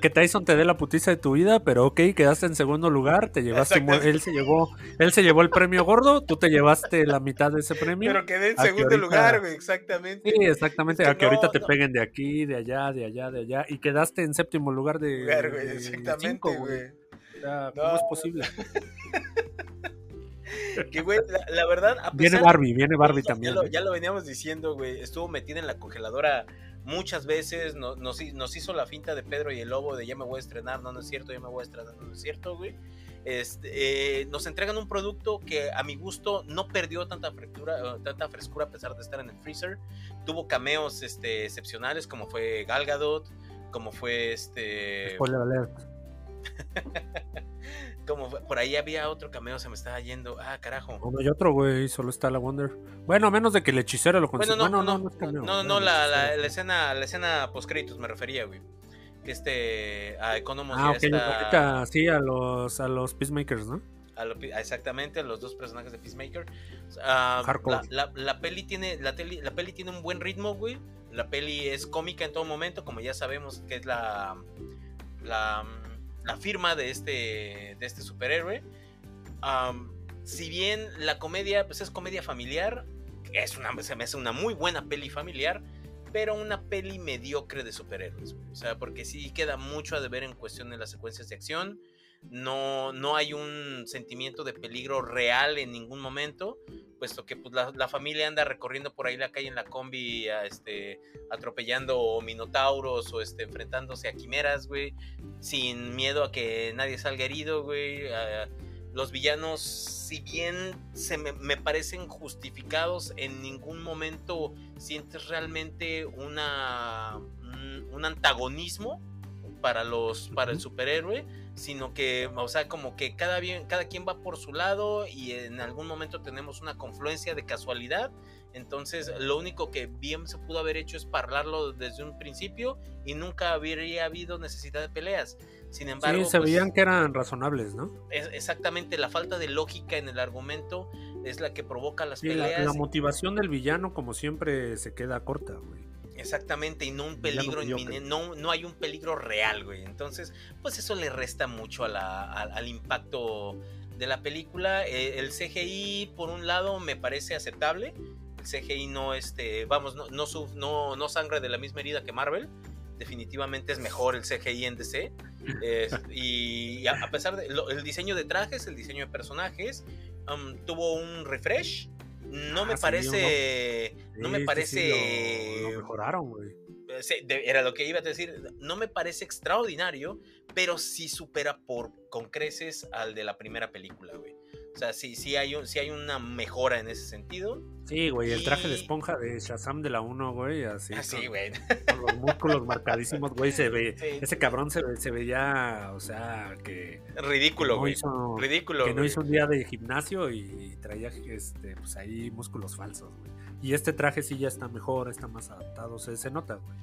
que, Tyson te dé la putiza de tu vida, pero ok, quedaste en segundo lugar, te llevaste, él se llevó, él se llevó el premio gordo, tú te llevaste la mitad de ese premio. Pero quedé en segundo lugar exactamente. Sí, exactamente, a que ahorita te peguen de aquí, de allá, de allá, de allá, y quedaste en séptimo lugar de. exactamente, güey. ¿Cómo es posible? que, güey, la, verdad. viene Barbie, viene Barbie también. Ya lo, veníamos diciendo, güey. Estuvo metida en la congeladora muchas veces. nos, nos hizo la finta de Pedro y el Lobo de ya me voy a estrenar, no, no es cierto, ya me voy a estrenar, no, no es cierto, güey. Este, eh, nos entregan un producto que a mi gusto no perdió tanta frescura, tanta frescura a pesar de estar en el freezer. Tuvo cameos este, excepcionales como fue Gal Gadot, como fue este... Spoiler alert. como por ahí había otro cameo, se me estaba yendo. Ah, carajo. No, hay otro, güey, solo está la Wonder. Bueno, a menos de que el hechicero lo consiga. Bueno, no, no, no, no, no, la, la, la, escena, la escena post créditos me refería, güey este a Economos ah, está... sí, a los, a los Peacemakers, ¿no? exactamente, a los dos personajes de Peacemaker. Uh, la, la, peli tiene, la, la peli tiene un buen ritmo, güey. La peli es cómica en todo momento, como ya sabemos que es la, la, la firma de este, de este superhéroe. si bien la comedia pues es comedia familiar, es una, se me hace una muy buena peli familiar pero una peli mediocre de superhéroes. O sea, porque sí queda mucho a deber en cuestión de las secuencias de acción. No, no hay un sentimiento de peligro real en ningún momento, puesto que pues, la, familia anda recorriendo por ahí la calle en la combi, este, atropellando minotauros o este, enfrentándose a quimeras, güey, sin miedo a que nadie salga herido, güey los villanos, si bien se me, parecen justificados, en ningún momento sientes realmente una, un, antagonismo para, los, para el superhéroe, sino que, o sea, como que cada, bien, cada quien va por su lado y en algún momento tenemos una confluencia de casualidad. Entonces, lo único que bien se pudo haber hecho es parlarlo desde un principio y nunca habría habido necesidad de peleas. Sin embargo, sí, se pues, veían que eran razonables, ¿no? Es exactamente la falta de lógica en el argumento es la que provoca las peleas. La, motivación del villano, como siempre, se queda corta, güey. Exactamente, y no un peligro inminente, no, no hay un peligro real, güey. Entonces, pues eso le resta mucho al impacto de la película. Eh, el CGI, por un lado, me parece aceptable. El CGI no, este, vamos, no, no, no, no sangre de la misma herida que Marvel definitivamente es mejor el CGI en DC. y a, pesar del diseño de trajes, el diseño de personajes, um, tuvo un refresh. No me ah, parece. no, me parece. lo, mejoraron, güey. Era lo que iba a decir. No me parece extraordinario, pero sí supera por con creces al de la primera película, güey. O sea, sí, sí, hay, un, sí hay una mejora en ese sentido. Sí, güey, el traje de esponja de Shazam de la 1, güey, así. Ah, sí, güey. Con los músculos marcadísimos, güey, se ve. Ese cabrón se, se veía, o sea, que. Ridículo, güey. Ridículo. Que no hizo un día de gimnasio y traía, este, pues ahí músculos falsos, güey. Y este traje sí ya está mejor, está más adaptado, se, se nota, güey.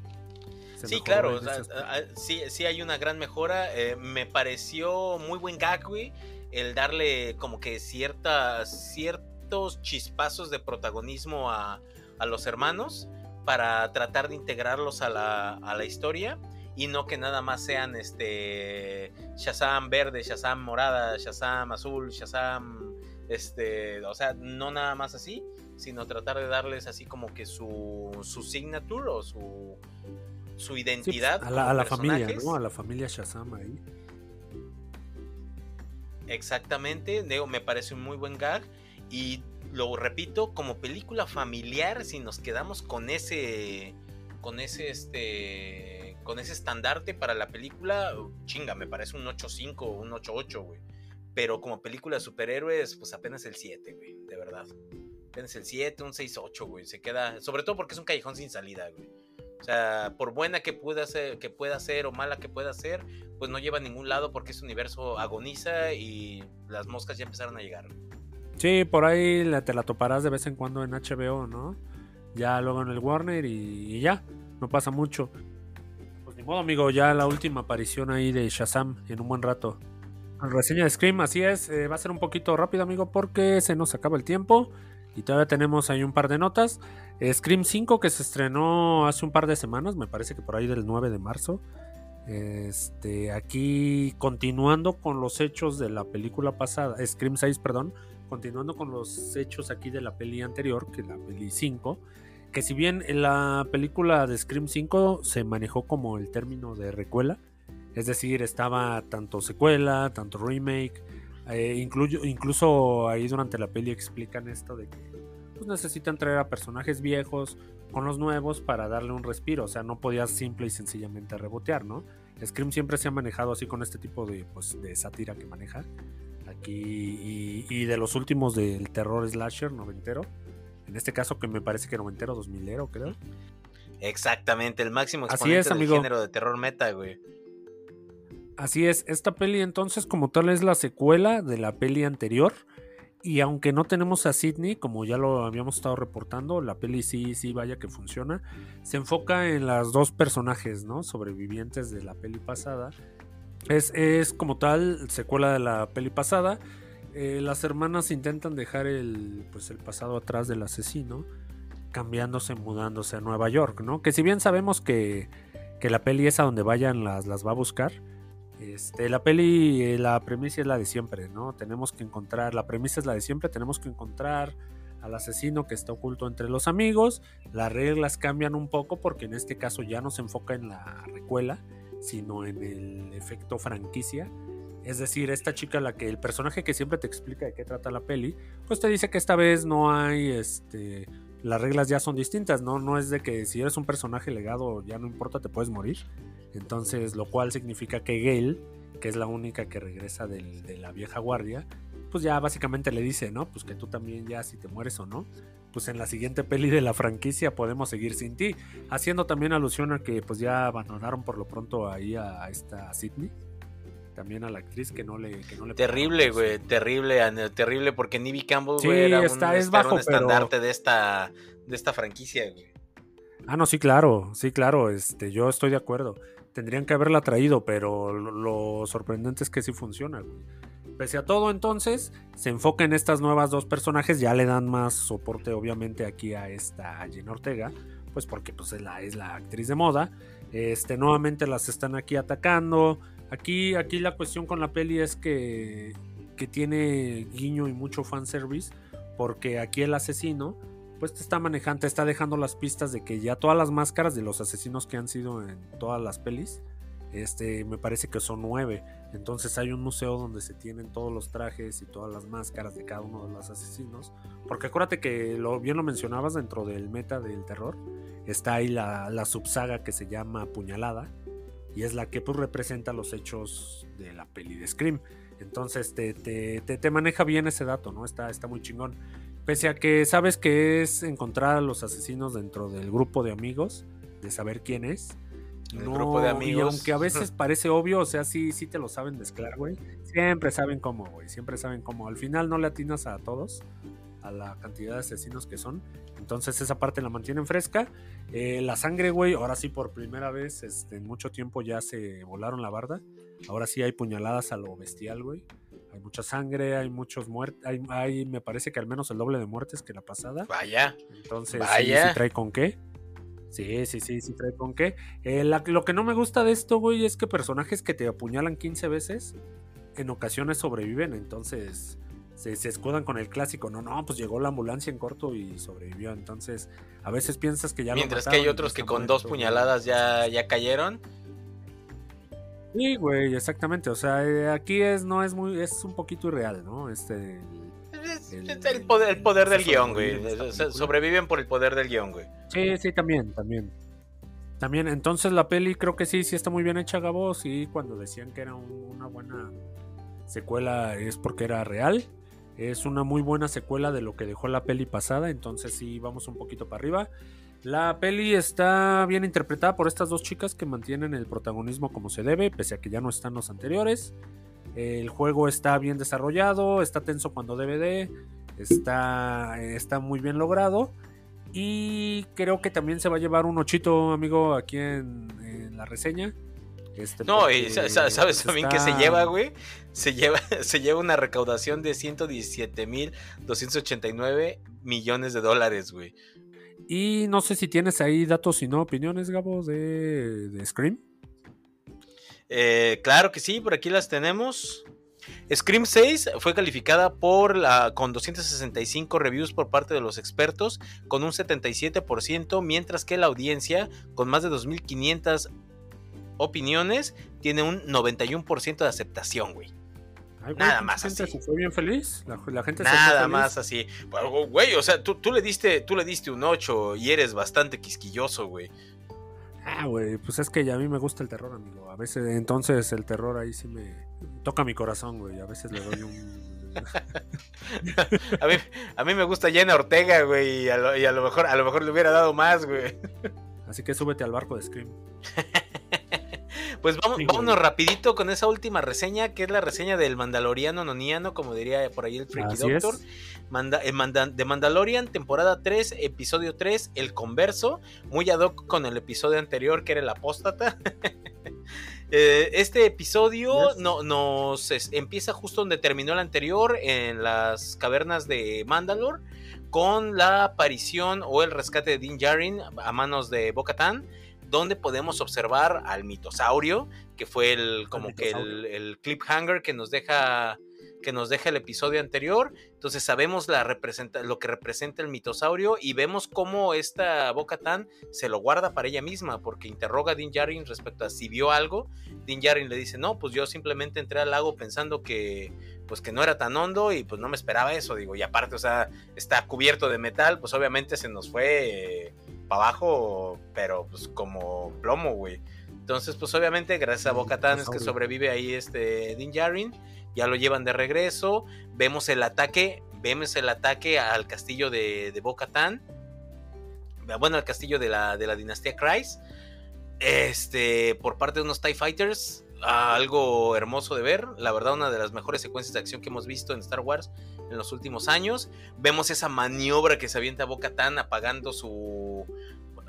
sí, claro, sí, sí hay una gran mejora. Eh, me pareció muy buen gag, güey, el darle como que ciertas, ciertos chispazos de protagonismo a, a los hermanos para tratar de integrarlos a la, a la historia y no que nada más sean este Shazam verde, Shazam morada, Shazam azul, Shazam este, o sea, no nada más así, sino tratar de darles así como que su, su signature o su, su pues, identidad. a la, a la familia, ¿no? A la familia Shazam ahí. Exactamente, digo, me parece un muy buen gag y lo repito, como película familiar, si nos quedamos con ese, con ese, este, con ese estandarte para la película, chinga, me parece un 8.5 o un 8.8, güey. Pero como película de superhéroes, pues apenas el 7, güey, de verdad. Apenas el 7, un 6.8, güey. Se queda, sobre todo porque es un callejón sin salida, güey. O sea, por buena que pueda ser, que pueda ser o mala que pueda ser, pues no lleva a ningún lado porque ese universo agoniza y las moscas ya empezaron a llegar. Sí, por ahí te la toparás de vez en cuando en HBO, ¿no? Ya luego en el Warner y, ya, no pasa mucho. Pues ni modo, amigo, ya la última aparición ahí de Shazam en un buen rato. Reseña de Scream, así es, eh, va a ser un poquito rápido, amigo, porque se nos acaba el tiempo y todavía tenemos ahí un par de notas. Scream 5 que se estrenó hace un par de semanas, me parece que por ahí del 9 de marzo. Este, aquí continuando con los hechos de la película pasada, Scream 6, perdón, continuando con los hechos aquí de la peli anterior, que la peli 5, que si bien en la película de Scream 5 se manejó como el término de recuela, es decir, estaba tanto secuela, tanto remake, eh, incluso ahí durante la peli explican esto de que pues, necesitan traer a personajes viejos con los nuevos para darle un respiro, o sea, no podías simple y sencillamente rebotear, ¿no? Scream siempre se ha manejado así con este tipo de, pues, de sátira que maneja, aquí y, de los últimos del terror slasher noventero. En este caso que me parece que noventero, dos milero, creo. Exactamente, el máximo exponente Así es, amigo. género de terror meta, güey. Así es, esta peli entonces como tal es la secuela de la peli anterior. Y aunque no tenemos a Sidney, como ya lo habíamos estado reportando, la peli sí, sí, vaya que funciona. Se enfoca en las dos personajes, ¿no? Sobrevivientes de la peli pasada es, como tal secuela de la peli pasada. Eh, las hermanas intentan dejar el, pues el pasado atrás del asesino, cambiándose, mudándose a Nueva York, ¿no? Que si bien sabemos que, que la peli es a donde vayan las, las va a buscar, este, la peli, eh, la premisa es la de siempre, ¿no? Tenemos que encontrar, la premisa es la de siempre, tenemos que encontrar al asesino que está oculto entre los amigos. Las reglas cambian un poco porque en este caso ya no se enfoca en la recuela, sino en el efecto franquicia. Es decir, esta chica, la que el personaje que siempre te explica de qué trata la peli, pues te dice que esta vez no hay, este, las reglas ya son distintas, ¿no? No es de que si eres un personaje legado ya no importa, te puedes morir. Entonces, lo cual significa que Gale, que es la única que regresa de la vieja guardia, pues ya básicamente le dice, ¿no? Pues que tú también ya si te mueres o no, pues en la siguiente peli de la franquicia podemos seguir sin ti. Haciendo también alusión a que pues ya abandonaron por lo pronto ahí a, esta Sidney. También a la actriz que no le... Que no le terrible, güey, terrible, terrible, porque Nibi Campbell, güey, era, está, un, es bajo, estandarte de esta, de esta franquicia, güey. Ah, no, sí, claro, sí, claro, este, yo estoy de acuerdo. Tendrían que haberla traído, pero lo, sorprendente es que sí funciona, güey. Pese a todo, entonces, se enfoca en estas nuevas dos personajes, ya le dan más soporte, obviamente, aquí a esta Jenna Ortega, pues porque pues, es, la, es la actriz de moda. Este, nuevamente las están aquí atacando. Aquí, aquí la cuestión con la peli es que, que tiene guiño y mucho fanservice, porque aquí el asesino, pues te está manejando, te está dejando las pistas de que ya todas las máscaras de los asesinos que han sido en todas las pelis, este, me parece que son nueve. Entonces hay un museo donde se tienen todos los trajes y todas las máscaras de cada uno de los asesinos. Porque acuérdate que bien lo mencionabas dentro del meta del terror. Está ahí la, la subsaga que se llama Puñalada. Y es la que pues, representa los hechos de la peli de Scream. Entonces te, te, te, maneja bien ese dato, ¿no? Está, está muy chingón. Pese a que sabes que es encontrar a los asesinos dentro del grupo de amigos, de saber quién es no, grupo de amigos. Y aunque a veces parece obvio, o sea, sí, sí te lo saben mezclar, güey. Siempre saben cómo, güey. Siempre saben cómo. Al final no le atinas a todos. a la cantidad de asesinos que son. Entonces esa parte la mantienen fresca. Eh, la sangre, güey, ahora sí por primera vez este, en mucho tiempo ya se volaron la barda. Ahora sí hay puñaladas a lo bestial, güey. Hay mucha sangre, hay muchos muertos. Hay, me parece que al menos el doble de muertes que la pasada. Vaya. Entonces, Vaya. Sí, trae con qué. Sí, sí, sí, sí trae con qué. Eh, lo que no me gusta de esto, güey, es que personajes que te apuñalan 15 veces en ocasiones sobreviven. Entonces, se, escudan con el clásico, no, no, pues llegó la ambulancia en corto y sobrevivió. Entonces, a veces piensas que ya Mientras que hay otros que con dos puñaladas ya, ya cayeron. Sí, güey, exactamente. O sea, eh, aquí es, no es muy, es un poquito irreal, ¿no? Este. El, poder, el poder del guion, güey. sobreviven por el poder del guion, güey. Sí, sí, también, también. También, entonces la peli creo que sí, sí está muy bien hecha, Gabo. Sí, cuando decían que era una buena secuela es porque era real. Es una muy buena secuela de lo que dejó la peli pasada, entonces sí, vamos un poquito para arriba. La peli está bien interpretada por estas dos chicas que mantienen el protagonismo como se debe, pese a que ya no están los anteriores. El juego está bien desarrollado, está tenso cuando debe de, está, está muy bien logrado. Y creo que también se va a llevar un ochito, amigo, aquí en la reseña. Este, no, y sabes también que se lleva, güey. Se lleva, se lleva una recaudación de 117.289 millones de dólares, güey. Y no sé si tienes ahí datos y no opiniones, Gabo, de, Scream. Eh, claro que sí, por aquí las tenemos. Scream 6 fue calificada por la, con 265 reviews por parte de los expertos, con un 77%, mientras que la audiencia, con más de 2.500 opiniones, tiene un 91% de aceptación, güey. Nada más así. ¿Se fue bien feliz? La, gente Nada más así. Güey, o sea, tú, tú, le diste, tú le diste un 8 y eres bastante quisquilloso, güey. Ah, güey, pues es que ya a mí me gusta el terror, amigo. A veces, entonces el terror ahí sí me toca mi corazón, güey. A veces le doy un... a, mí, a mí me gusta Jenna Ortega, güey, y a, lo, y a lo mejor a lo mejor le hubiera dado más, güey. Así que súbete al barco de Scream. Pues vamos, vámonos rapidito con esa última reseña, que es la reseña del Mandaloriano Noniano, como diría por ahí el Freaky Doctor. Eh, de Mandalorian, temporada 3, episodio 3, El Converso, muy ad hoc con el episodio anterior, que era el Apóstata. Eh, este episodio no, nos empieza justo donde terminó el anterior, en las cavernas de Mandalore, con la aparición o el rescate de Din Djarin a manos de Bo-Katan donde podemos observar al mitosaurio, que fue el como que el, el, cliffhanger que nos deja que nos deja el episodio anterior. Entonces sabemos la representa, lo que representa el mitosaurio y vemos cómo esta Boca Tan se lo guarda para ella misma porque interroga a Din Djarin respecto a si vio algo. Din Djarin le dice, no, pues yo simplemente entré al lago pensando que pues que no era tan hondo y pues no me esperaba eso, digo, y aparte, o sea, está cubierto de metal, pues obviamente se nos fue para abajo, pero pues como plomo, güey. Entonces, pues obviamente, gracias a Bocatan es que sobrevive ahí este Din Djarin. Ya lo llevan de regreso. Vemos el ataque. Vemos el ataque al castillo de, de Bocatan. Bueno, al castillo de la, de la dinastía Christ. Este, por parte de unos TIE Fighters. algo hermoso de ver. La verdad, una de las mejores secuencias de acción que hemos visto en Star Wars en los últimos años. Vemos esa maniobra que se avienta Boca Tan apagando su,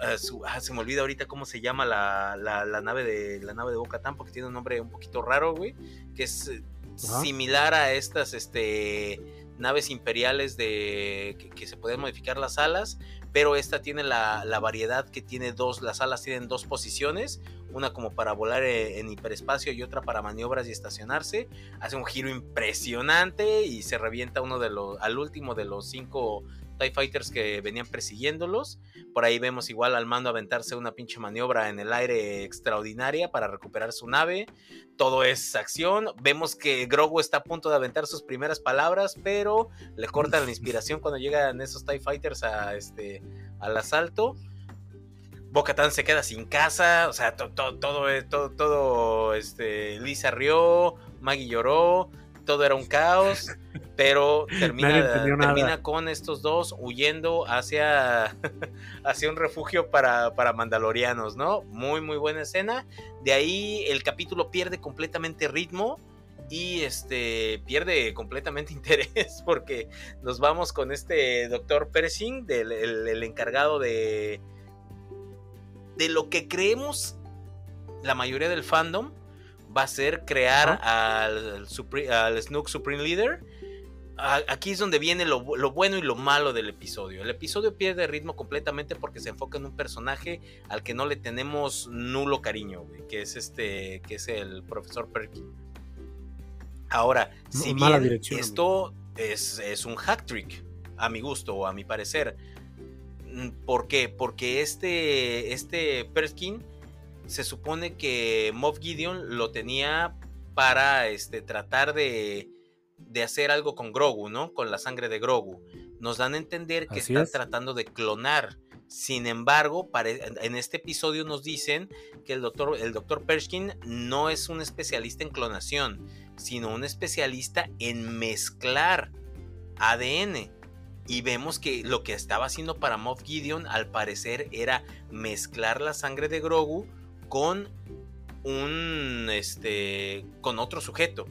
eh, ah, se me olvida ahorita cómo se llama la, nave de la nave de Boca Tan porque tiene un nombre un poquito raro, güey, que es eh, similar a estas este naves imperiales de que, se pueden modificar las alas, pero esta tiene la, variedad que tiene dos, las alas tienen dos posiciones, una como para volar eh, en hiperespacio y otra para maniobras y estacionarse, hace un giro impresionante y se revienta uno de los, al último de los cinco TIE Fighters que venían persiguiéndolos. Por ahí vemos igual al mando aventarse una pinche maniobra en el aire extraordinaria para recuperar su nave. Todo es acción. Vemos que Grogu está a punto de aventar sus primeras palabras, pero le corta la inspiración cuando llegan esos TIE Fighters a este, al asalto. Bocatán se queda sin casa, o sea, todo, todo, todo, todo, este, Lisa rió, Maggie lloró, todo era un caos, pero termina, con estos dos huyendo hacia, hacia un refugio para, para, mandalorianos, ¿no? Muy, muy buena escena. De ahí el capítulo pierde completamente ritmo. y este pierde completamente interés porque nos vamos con este doctor Pershing, del el, encargado de de lo que creemos la mayoría del fandom va a ser crear al, al Snook Supreme Leader aquí es donde viene lo, bueno y lo malo del episodio. El episodio pierde ritmo completamente porque se enfoca en un personaje al que no le tenemos nulo cariño, que es este, que es el profesor Perkin. Ahora, si bien esto es, es, un hack trick, a mi gusto o a mi parecer. ¿Por qué? Porque este, este Perkin se supone que Moff Gideon lo tenía para este, tratar de de hacer algo con Grogu, ¿no? Con la sangre de Grogu. Nos dan a entender que están tratando de clonar. Sin embargo, en este episodio nos dicen que el doctor, el doctor Pershkin no es un especialista en clonación, sino un especialista en mezclar ADN. Y vemos que lo que estaba haciendo para Moff Gideon, al parecer, era mezclar la sangre de Grogu con un este con otro sujeto.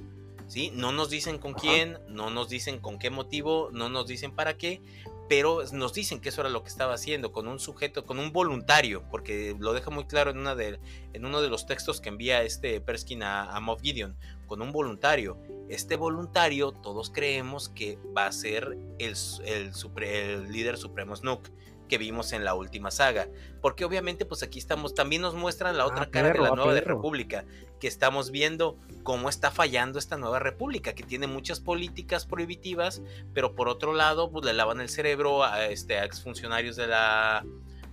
¿sí? No nos dicen con quién, no nos dicen con qué motivo, no nos dicen para qué, pero nos dicen que eso era lo que estaba haciendo con un sujeto, con un voluntario, porque lo deja muy claro en, una de, en uno de los textos que envía este Perskin a, Moff Gideon, con un voluntario. Este voluntario, todos creemos que va a ser el, el, el líder supremo Snook que vimos en la última saga. Porque obviamente, pues aquí estamos, también nos muestran la otra ah, cara de la nueva república, que estamos viendo cómo está fallando esta nueva república, que tiene muchas políticas prohibitivas, pero por otro lado, pues le lavan el cerebro a, este, a exfuncionarios de la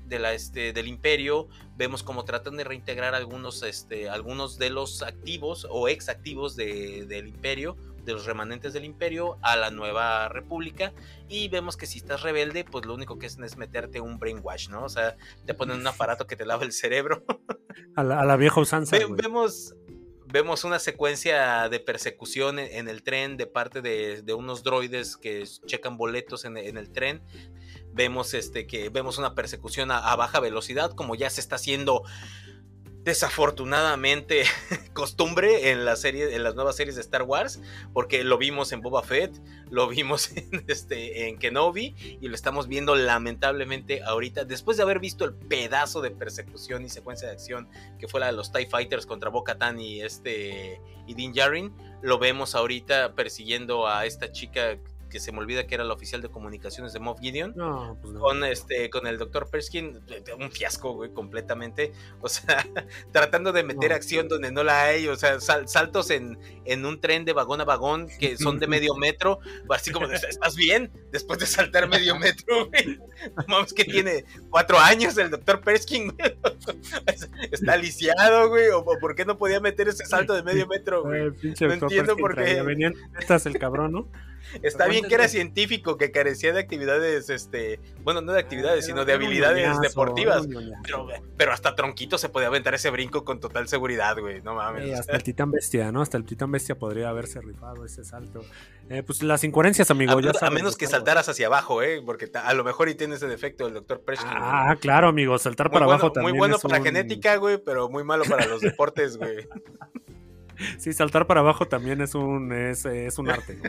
de la, este, del imperio, vemos cómo tratan de reintegrar algunos, este, algunos de los activos o ex activos de, del imperio de los remanentes del imperio a la nueva república y vemos que si estás rebelde pues lo único que es es meterte un brainwash, ¿no? O sea, te ponen un aparato que te lava el cerebro. a, la, vieja usanza. vemos, vemos una secuencia de persecución en, el tren de parte de, unos droides que checan boletos en, el tren vemos este que vemos una persecución a, baja velocidad como ya se está haciendo desafortunadamente costumbre en la serie en las nuevas series de Star Wars porque lo vimos en Boba Fett lo vimos en este en Kenobi y lo estamos viendo lamentablemente ahorita después de haber visto el pedazo de persecución y secuencia de acción que fue la de los Tie Fighters contra Bo-Katan y este y Din Djarin lo vemos ahorita persiguiendo a esta chica que se me olvida que era la oficial de comunicaciones de Moff Gideon. Pues con este, con el doctor Perskin, un fiasco, güey, completamente. O sea, tratando de meter acción donde no la hay. O sea, saltos en, en un tren de vagón a vagón que son de medio metro. Así como, ¿estás bien? Después de saltar medio metro, güey. Vamos que tiene cuatro años el doctor Perskin, Está lisiado, güey. O, por qué no podía meter ese salto de medio metro, güey. no entiendo por qué. Venían, estás el cabrón, ¿no? Está bien que era científico, que carecía de actividades, este, bueno, no de actividades, sino de habilidades deportivas. Pero, hasta Tronquito se podía aventar ese brinco con total seguridad, güey. No mames. hasta el Titán Bestia, ¿no? Hasta el Titán Bestia podría haberse rifado ese salto. Eh, pues las incoherencias, amigo. A, ya a menos que saltaras hacia abajo, ¿eh? Porque a lo mejor y tiene ese defecto el doctor Preston. Ah, claro, amigo. Saltar para abajo también. Muy bueno para la genética, güey, pero muy malo para los deportes, güey. Sí, saltar para abajo también es un, es, es un arte.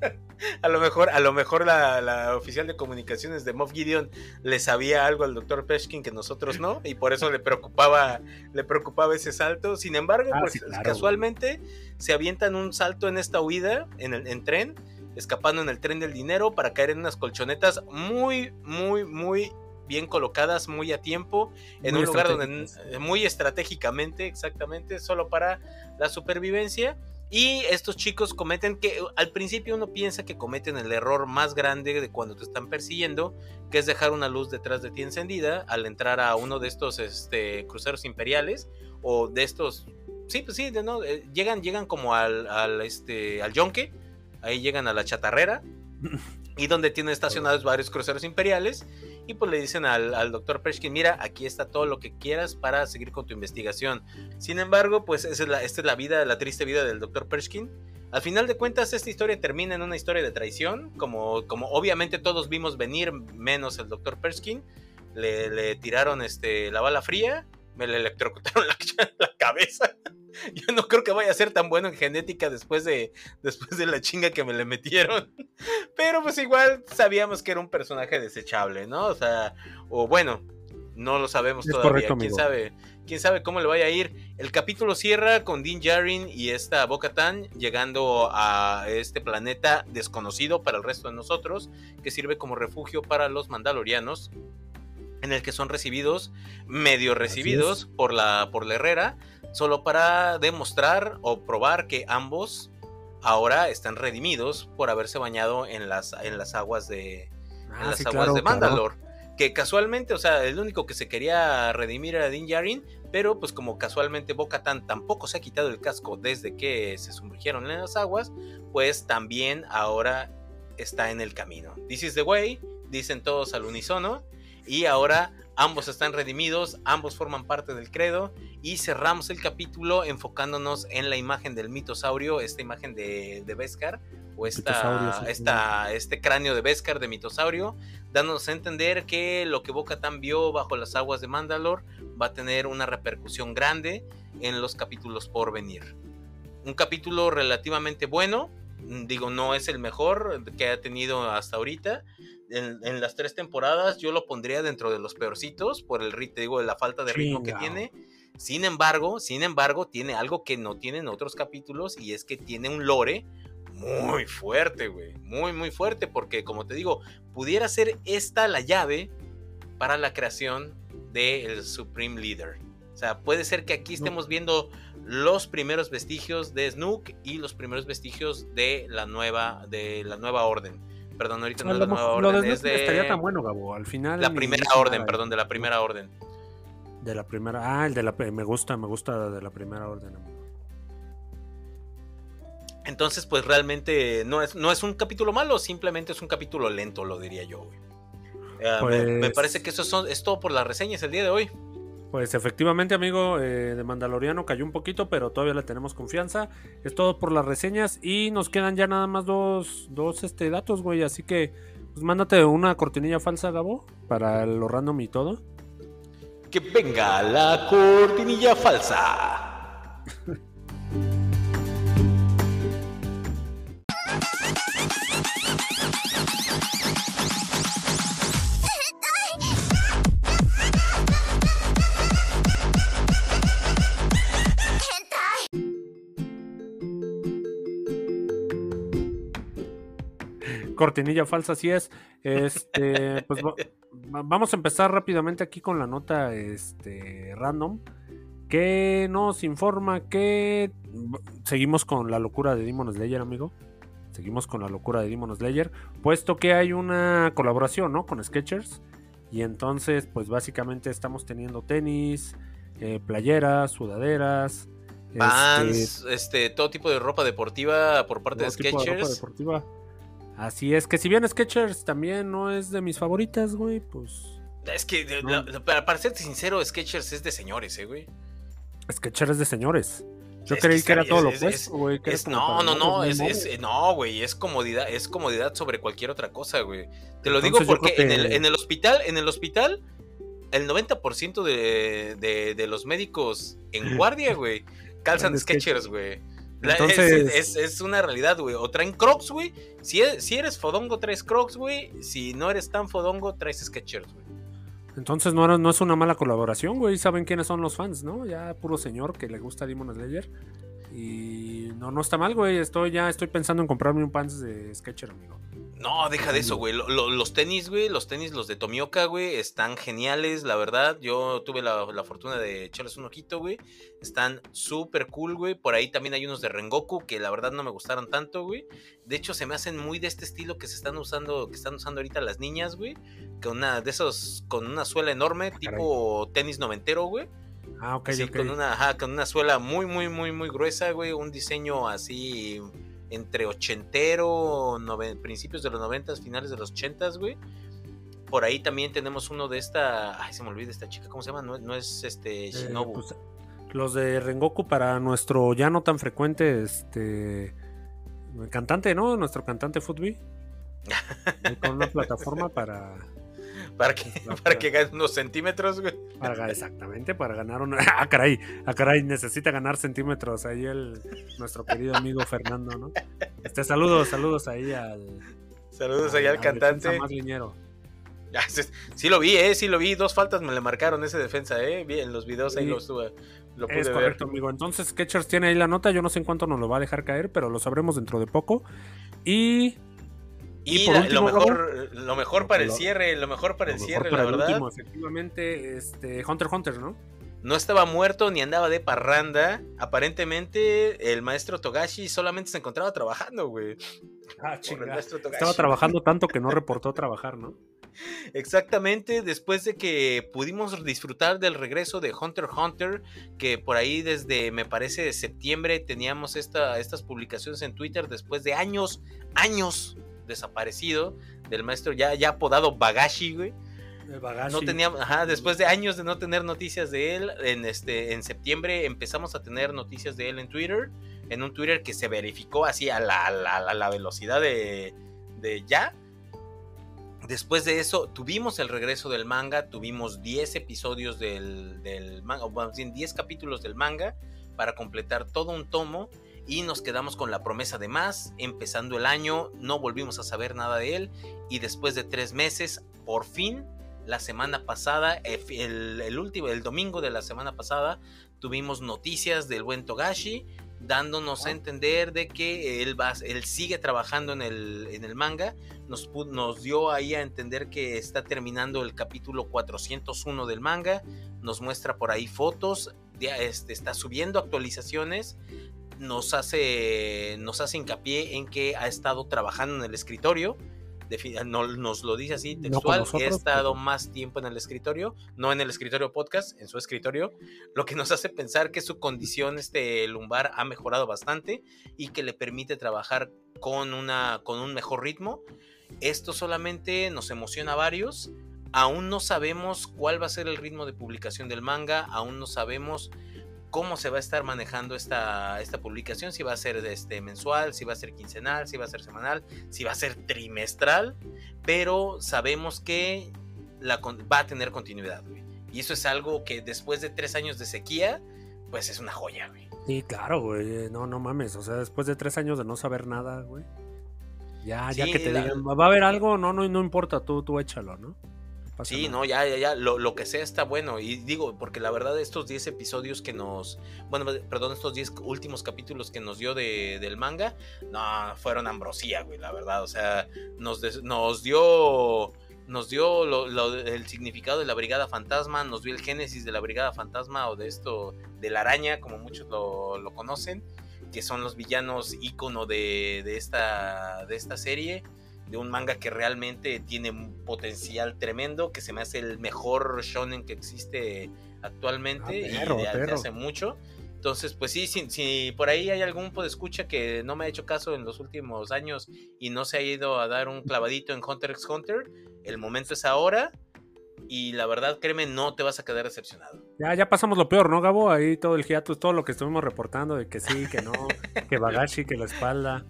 a lo mejor, a lo mejor la, oficial de comunicaciones de Moff Gideon le sabía algo al doctor Peshkin que nosotros no, y por eso le preocupaba, le preocupaba ese salto. Sin embargo, ah, pues casualmente se avientan un salto en esta huida, en el en tren, escapando en el tren del dinero para caer en unas colchonetas muy, muy, muy bien colocadas, muy a tiempo, en un lugar donde muy estratégicamente, exactamente, solo para la supervivencia y estos chicos cometen que al principio uno piensa que cometen el error más grande de cuando te están persiguiendo, que es dejar una luz detrás de ti encendida al entrar a uno de estos este, cruceros imperiales o de estos... Sí, pues sí, ¿no? Eh, llegan, llegan como al, al, este, al yonque, ahí llegan a la chatarrera y donde tienen estacionados varios cruceros imperiales y pues le dicen al, doctor Pershkin, mira, aquí está todo lo que quieras para seguir con tu investigación. Sin embargo, pues es la, esta es la vida, la triste vida del doctor Pershkin. Al final de cuentas, esta historia termina en una historia de traición, como, como obviamente todos vimos venir, menos el doctor Pershkin. Le, le, tiraron este, la bala fría me le electrocutaron la, la, cabeza. Yo no creo que vaya a ser tan bueno en genética después de, después de la chinga que me le metieron. Pero pues igual sabíamos que era un personaje desechable, ¿no? O sea, o bueno, no lo sabemos todavía. ¿Quién sabe? quién sabe cómo le vaya a ir. El capítulo cierra con Dean Jarin y esta Boca Tan llegando a este planeta desconocido para el resto de nosotros, que sirve como refugio para los mandalorianos, en el que son recibidos, medio recibidos por la, por la Herrera, solo para demostrar o probar que ambos ahora están redimidos por haberse bañado en las, en las aguas de, ah, las aguas de Mandalor. Que casualmente, o sea, el único que se quería redimir era Dean Jarin, pero pues como casualmente Boca tampoco se ha quitado el casco desde que se sumergieron en las aguas, pues también ahora está en el camino. This is the way, dicen todos al unísono, y ahora ambos están redimidos, ambos forman parte del credo, y cerramos el capítulo enfocándonos en la imagen del mitosaurio, esta imagen de, de Beskar, o esta, esta, este cráneo de Beskar de mitosaurio, dándonos a entender que lo que Boca vio bajo las aguas de Mandalor va a tener una repercusión grande en los capítulos por venir. Un capítulo relativamente bueno, digo, no es el mejor que ha tenido hasta ahorita. En, las tres temporadas yo lo pondría dentro de los peorcitos por el ritmo, digo, la falta de ritmo que tiene. Sin embargo, sin embargo, tiene algo que no tienen otros capítulos y es que tiene un lore muy fuerte, güey. Muy, muy fuerte porque, como te digo, pudiera ser esta la llave para la creación del Supreme Leader. O sea, puede ser que aquí estemos viendo los primeros vestigios de Snook y los primeros vestigios de la nueva, de la nueva orden. Perdón, ahorita no, es la nueva orden. es de... estaría tan bueno, Gabo. Al final. La primera orden, perdón, de la primera orden. De la primera. Ah, el de la. Me gusta, me gusta de la primera orden. Entonces, pues realmente no es, no es un capítulo malo, simplemente es un capítulo lento, lo diría yo, güey. Ah, me, pues parece que eso son, es todo por las reseñas el día de hoy. Pues efectivamente, amigo, eh, de Mandaloriano cayó un poquito, pero todavía le tenemos confianza. Es todo por las reseñas y nos quedan ya nada más dos, dos este, datos, güey. Así que, pues mándate una cortinilla falsa, Gabo, para lo random y todo. Que venga la cortinilla falsa. cortinilla falsa, así es. Este, pues vamos a empezar rápidamente aquí con la nota este, random. Que nos informa que seguimos con la locura de Demon Slayer, amigo. Seguimos con la locura de Demon Slayer. Puesto que hay una colaboración, ¿no? Con Sketchers. Y entonces, pues básicamente estamos teniendo tenis, eh, playeras, sudaderas. Pants, este, este, todo tipo de ropa deportiva por parte de Sketchers. deportiva. Así es que si bien Sketchers también no es de mis favoritas, güey, pues... Es que, para, serte sincero, Sketchers es de señores, eh, güey. Sketchers es de señores. Yo creí que, era todo lo opuesto, güey. No, no, no, es, no, güey, es comodidad, es comodidad sobre cualquier otra cosa, güey. Te lo digo porque en, el, en el hospital, en el hospital, el 90% de, de, de los médicos en guardia, güey, calzan Sketchers, güey. Entonces... Es, una realidad, güey. O traen Crocs, güey. Si, e, si eres fodongo, traes Crocs, güey. Si no eres tan fodongo, traes Sketchers, güey. Entonces no, no es una mala colaboración, güey. Saben quiénes son los fans, ¿no? Ya puro señor que le gusta Demon Slayer. Y no, no está mal, güey. Estoy ya estoy pensando en comprarme un pants de Sketcher, amigo. No, deja de eso, güey. los tenis, güey, los tenis, los de Tomioka, güey, están geniales, la verdad. Yo tuve la, fortuna de echarles un ojito, güey. Están súper cool, güey. Por ahí también hay unos de Rengoku que la verdad no me gustaron tanto, güey. De hecho, se me hacen muy de este estilo que se están usando, que están usando ahorita las niñas, güey. Con una de esos, con una suela enorme, ah, tipo tenis noventero, güey. Ah, ok, Con una, con una suela muy, muy, muy, muy gruesa, güey. Un diseño así entre ochentero, principios de los noventas, finales de los ochentas, güey. Por ahí también tenemos uno de esta. Ay, se me olvida esta chica, ¿cómo se llama? No, es este eh. Pues, los de Rengoku para nuestro ya no tan frecuente este cantante, ¿no? Nuestro cantante Footby. con una plataforma para. Para que, para que unos centímetros, güey. Para, exactamente, para ganar una. Ah, caray, ah, caray, necesita ganar centímetros ahí el nuestro querido amigo Fernando, ¿no? Este, saludos, saludos ahí al. Saludos ahí al, cantante. Más Sí lo vi, eh, sí lo vi. Dos faltas me le marcaron ese defensa, eh. En los videos ahí lo estuve. Lo es correcto, amigo. Entonces, Sketchers tiene ahí la nota. Yo no sé en cuánto nos lo va a dejar caer, pero lo sabremos dentro de poco. Y y, lo mejor, lo mejor para el cierre, lo mejor para el cierre, la verdad. efectivamente, este, Hunter Hunter, ¿no? No estaba muerto ni andaba de parranda. Aparentemente, el maestro Togashi solamente se encontraba trabajando, güey. Ah, Estaba trabajando tanto que no reportó trabajar, ¿no? Exactamente, después de que pudimos disfrutar del regreso de Hunter Hunter, que por ahí desde, me parece, de septiembre teníamos esta, estas publicaciones en Twitter después de años, años desaparecido del maestro ya, ya apodado Bagashi, güey. No teníamos, ajá, después de años de no tener noticias de él, en este, en septiembre empezamos a tener noticias de él en Twitter, en un Twitter que se verificó así a la, la, velocidad de, de, ya. Después de eso, tuvimos el regreso del manga, tuvimos 10 episodios del, del manga, o más 10 capítulos del manga para completar todo un tomo y nos quedamos con la promesa de más. Empezando el año, no volvimos a saber nada de él y después de tres meses, por fin, la semana pasada, el, último, el domingo de la semana pasada, tuvimos noticias del buen Togashi dándonos a entender de que él, va, él sigue trabajando en el, en el manga. Nos, nos, dio ahí a entender que está terminando el capítulo 401 del manga. Nos muestra por ahí fotos. este, está subiendo actualizaciones nos hace, nos hace hincapié en que ha estado trabajando en el escritorio. No, nos lo dice así textual, he estado más tiempo en el escritorio, no en el escritorio podcast, en su escritorio, lo que nos hace pensar que su condición este lumbar ha mejorado bastante y que le permite trabajar con, una, con un mejor ritmo. Esto solamente nos emociona a varios. Aún no sabemos cuál va a ser el ritmo de publicación del manga, aún no sabemos cómo se va a estar manejando esta, esta publicación, si va a ser este, mensual, si va a ser quincenal, si va a ser semanal, si va a ser trimestral, pero sabemos que la, va a tener continuidad, güey. Y eso es algo que después de tres años de sequía, pues es una joya, güey. Sí, claro, güey. No, no mames. O sea, después de tres años de no saber nada, güey. Ya, ya que te digan, ¿va a haber algo? No, no, no importa, tú, tú échalo, ¿no? Sí, no, ya, ya, ya, lo, lo, que sea está bueno. Y digo, porque la verdad, estos 10 episodios que nos. Bueno, perdón, estos 10 últimos capítulos que nos dio de, del manga, no, fueron ambrosía, güey, la verdad. O sea, nos, nos dio. Nos dio el significado de la Brigada Fantasma, nos dio el génesis de la Brigada Fantasma o de esto, de la araña, como muchos lo, lo conocen, que son los villanos ícono de, de, esta, de esta serie de un manga que realmente tiene un potencial tremendo, que se me hace el mejor shonen que existe actualmente ah, y de, hace mucho. Entonces, pues sí, si, por ahí hay algún escucha que no me ha hecho caso en los últimos años y no se ha ido a dar un clavadito en Hunter x Hunter, el momento es ahora. Y la verdad, créeme, no te vas a quedar decepcionado. Ya, ya pasamos lo peor, ¿no, Gabo? Ahí todo el hiatus, todo lo que estuvimos reportando de que sí, que no, que Bagashi, que la espalda.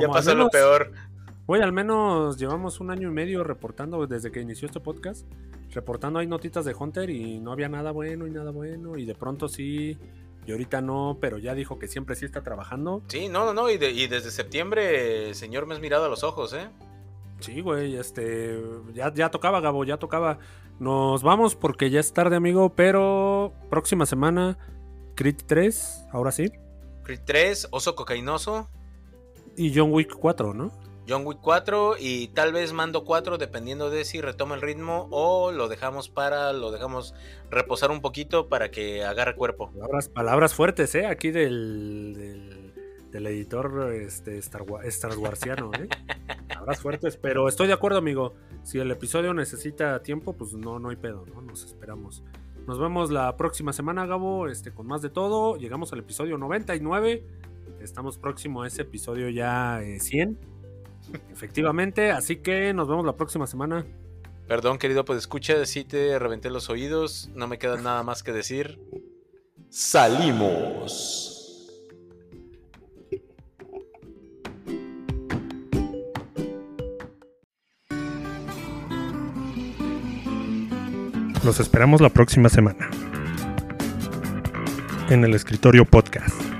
ya pasó lo peor. Güey, al menos llevamos un año y medio reportando desde que inició este podcast. Reportando hay notitas de Hunter y no había nada bueno y nada bueno. Y de pronto sí, y ahorita no, pero ya dijo que siempre sí está trabajando. Sí, no, no, no. Y, desde septiembre, señor, me has mirado a los ojos, ¿eh? Sí, güey, este. Ya, ya tocaba, Gabo, ya tocaba. Nos vamos porque ya es tarde, amigo, pero próxima semana, Crit 3, ahora sí. Crit 3, Oso Cocainoso. Y John Wick 4, ¿no? John Wick 4 y tal vez Mando 4 dependiendo de si retoma el ritmo o lo dejamos para lo dejamos reposar un poquito para que agarre cuerpo. Palabras, palabras fuertes, ¿eh? Aquí del, del, editor este, Star, Star Warsiano, ¿eh? palabras fuertes, pero estoy de acuerdo, amigo. Si el episodio necesita tiempo, pues no, no hay pedo, ¿no? Nos esperamos. Nos vemos la próxima semana, Gabo, este, con más de todo. Llegamos al episodio 99. Estamos próximo a ese episodio ya 100. Efectivamente, así que nos vemos la próxima semana. Perdón, querido, pues escucha, si te reventé los oídos, no me queda nada más que decir. Salimos. Los esperamos la próxima semana. En el escritorio podcast.